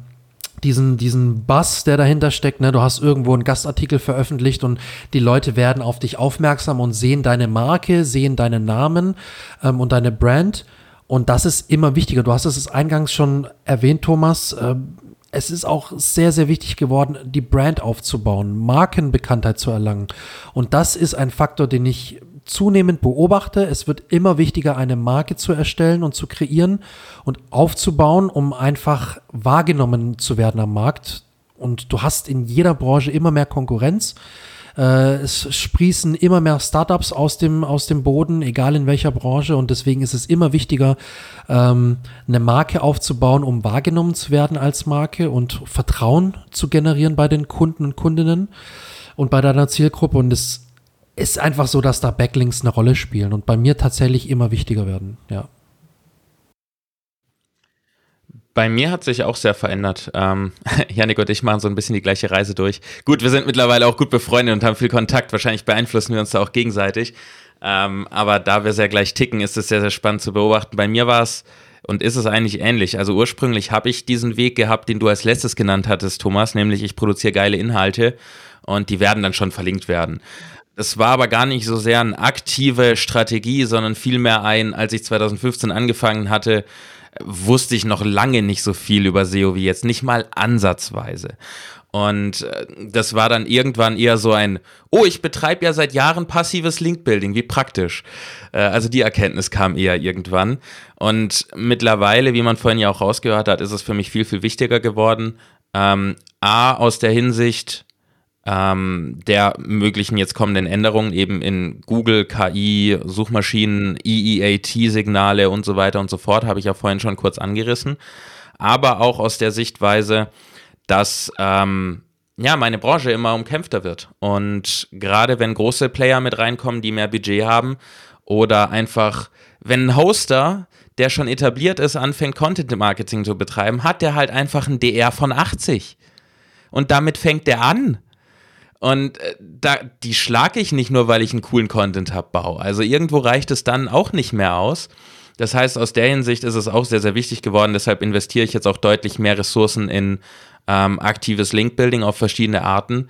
diesen, diesen Buzz, der dahinter steckt. Ne? Du hast irgendwo einen Gastartikel veröffentlicht und die Leute werden auf dich aufmerksam und sehen deine Marke, sehen deinen Namen ähm, und deine Brand. Und das ist immer wichtiger. Du hast es eingangs schon erwähnt, Thomas. Äh, es ist auch sehr, sehr wichtig geworden, die Brand aufzubauen, Markenbekanntheit zu erlangen. Und das ist ein Faktor, den ich zunehmend beobachte. Es wird immer wichtiger, eine Marke zu erstellen und zu kreieren und aufzubauen, um einfach wahrgenommen zu werden am Markt Und du hast in jeder Branche immer mehr Konkurrenz. Äh, es sprießen immer mehr Startups aus dem, aus dem Boden, egal in welcher Branche. Und deswegen ist es immer wichtiger, ähm, eine Marke aufzubauen, um wahrgenommen zu werden als Marke und Vertrauen zu generieren bei den Kunden und Kundinnen und bei deiner Zielgruppe. Und es ist einfach so, dass da Backlinks eine Rolle spielen und bei mir tatsächlich immer wichtiger werden. Ja. Bei mir hat sich auch sehr verändert. Ähm, Janik und ich machen so ein bisschen die gleiche Reise durch. Gut, wir sind mittlerweile auch gut befreundet und haben viel Kontakt. Wahrscheinlich beeinflussen wir uns da auch gegenseitig. Ähm, aber da wir sehr gleich ticken, ist es sehr, sehr spannend zu beobachten. Bei mir war es und ist es eigentlich ähnlich. Also ursprünglich habe ich diesen Weg gehabt, den du als letztes genannt hattest, Thomas, nämlich ich produziere geile Inhalte und die werden dann schon verlinkt werden. Das war aber gar nicht so sehr eine aktive Strategie, sondern vielmehr ein, als ich 2015 angefangen hatte, wusste ich noch lange nicht so viel über SEO wie jetzt, nicht mal ansatzweise. Und äh, das war dann irgendwann eher so ein, oh, ich betreibe ja seit Jahren passives Linkbuilding, wie praktisch. Äh, also die Erkenntnis kam eher irgendwann. Und mittlerweile, wie man vorhin ja auch rausgehört hat, ist es für mich viel, viel wichtiger geworden. Ähm, A, aus der Hinsicht, ähm, der möglichen jetzt kommenden Änderungen eben in Google, KI, Suchmaschinen, EEAT-Signale und so weiter und so fort, habe ich ja vorhin schon kurz angerissen. Aber auch aus der Sichtweise, dass ähm, ja, meine Branche immer umkämpfter wird. Und gerade wenn große Player mit reinkommen, die mehr Budget haben, oder einfach, wenn ein Hoster, der schon etabliert ist, anfängt, Content Marketing zu betreiben, hat der halt einfach ein DR von 80. Und damit fängt der an. Und äh, da, die schlage ich nicht nur, weil ich einen coolen Content habe, baue. Also irgendwo reicht es dann auch nicht mehr aus. Das heißt, aus der Hinsicht ist es auch sehr, sehr wichtig geworden. Deshalb investiere ich jetzt auch deutlich mehr Ressourcen in ähm, aktives Linkbuilding auf verschiedene Arten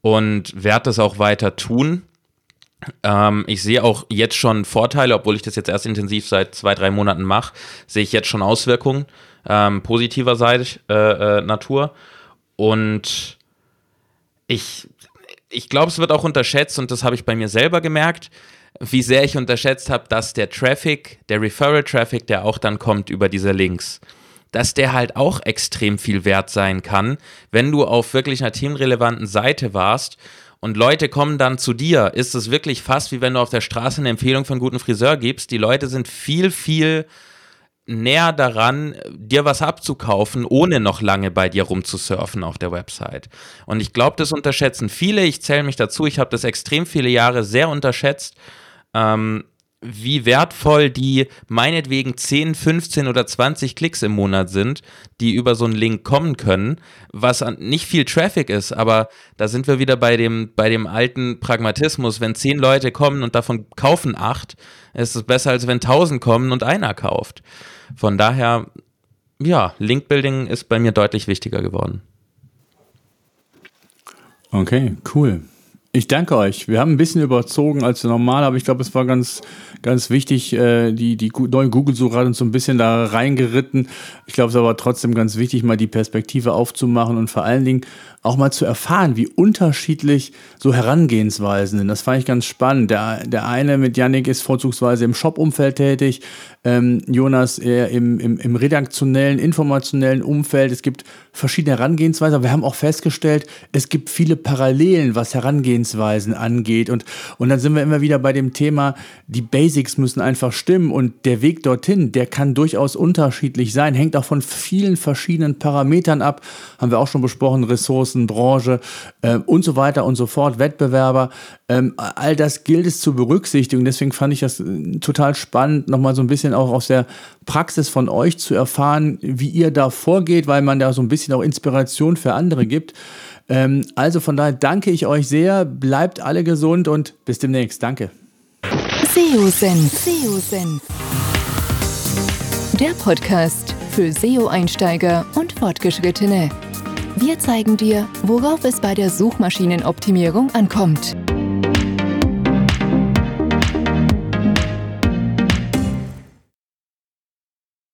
und werde das auch weiter tun. Ähm, ich sehe auch jetzt schon Vorteile, obwohl ich das jetzt erst intensiv seit zwei, drei Monaten mache, sehe ich jetzt schon Auswirkungen ähm, positiver Seite, äh, äh, Natur. Und ich ich glaube, es wird auch unterschätzt und das habe ich bei mir selber gemerkt, wie sehr ich unterschätzt habe, dass der Traffic, der Referral-Traffic, der auch dann kommt über diese Links, dass der halt auch extrem viel wert sein kann, wenn du auf wirklich einer teamrelevanten Seite warst und Leute kommen dann zu dir, ist es wirklich fast wie wenn du auf der Straße eine Empfehlung von guten Friseur gibst. Die Leute sind viel, viel näher daran, dir was abzukaufen, ohne noch lange bei dir rumzusurfen auf der Website. Und ich glaube, das unterschätzen viele. Ich zähle mich dazu. Ich habe das extrem viele Jahre sehr unterschätzt. Ähm, wie wertvoll die meinetwegen 10, 15 oder 20 Klicks im Monat sind, die über so einen Link kommen können, was nicht viel Traffic ist, aber da sind wir wieder bei dem, bei dem alten Pragmatismus. Wenn 10 Leute kommen und davon kaufen 8, ist es besser, als wenn 1000 kommen und einer kauft. Von daher, ja, Linkbuilding ist bei mir deutlich wichtiger geworden. Okay, cool. Ich danke euch. Wir haben ein bisschen überzogen als normal, aber ich glaube, es war ganz, ganz wichtig. Äh, die, die neue Google-Suche hat uns so ein bisschen da reingeritten. Ich glaube, es war aber trotzdem ganz wichtig, mal die Perspektive aufzumachen und vor allen Dingen auch mal zu erfahren, wie unterschiedlich so Herangehensweisen sind. Das fand ich ganz spannend. Der, der eine mit Yannick ist vorzugsweise im Shop-Umfeld tätig, ähm, Jonas eher im, im, im redaktionellen, informationellen Umfeld. Es gibt verschiedene Herangehensweisen, aber wir haben auch festgestellt, es gibt viele Parallelen, was Herangehensweisen angeht. Und, und dann sind wir immer wieder bei dem Thema, die Basics müssen einfach stimmen und der Weg dorthin, der kann durchaus unterschiedlich sein, hängt auch von vielen verschiedenen Parametern ab. Haben wir auch schon besprochen, Ressourcen, Branche äh, und so weiter und so fort, Wettbewerber. Ähm, all das gilt es zu berücksichtigen. Deswegen fand ich das äh, total spannend, nochmal so ein bisschen auch aus der Praxis von euch zu erfahren, wie ihr da vorgeht, weil man da so ein bisschen auch Inspiration für andere gibt. Ähm, also von daher danke ich euch sehr, bleibt alle gesund und bis demnächst. Danke. SEO-Senf. SEO-Senf. Der Podcast für SEO-Einsteiger und Fortgeschrittene. Wir zeigen dir, worauf es bei der Suchmaschinenoptimierung ankommt.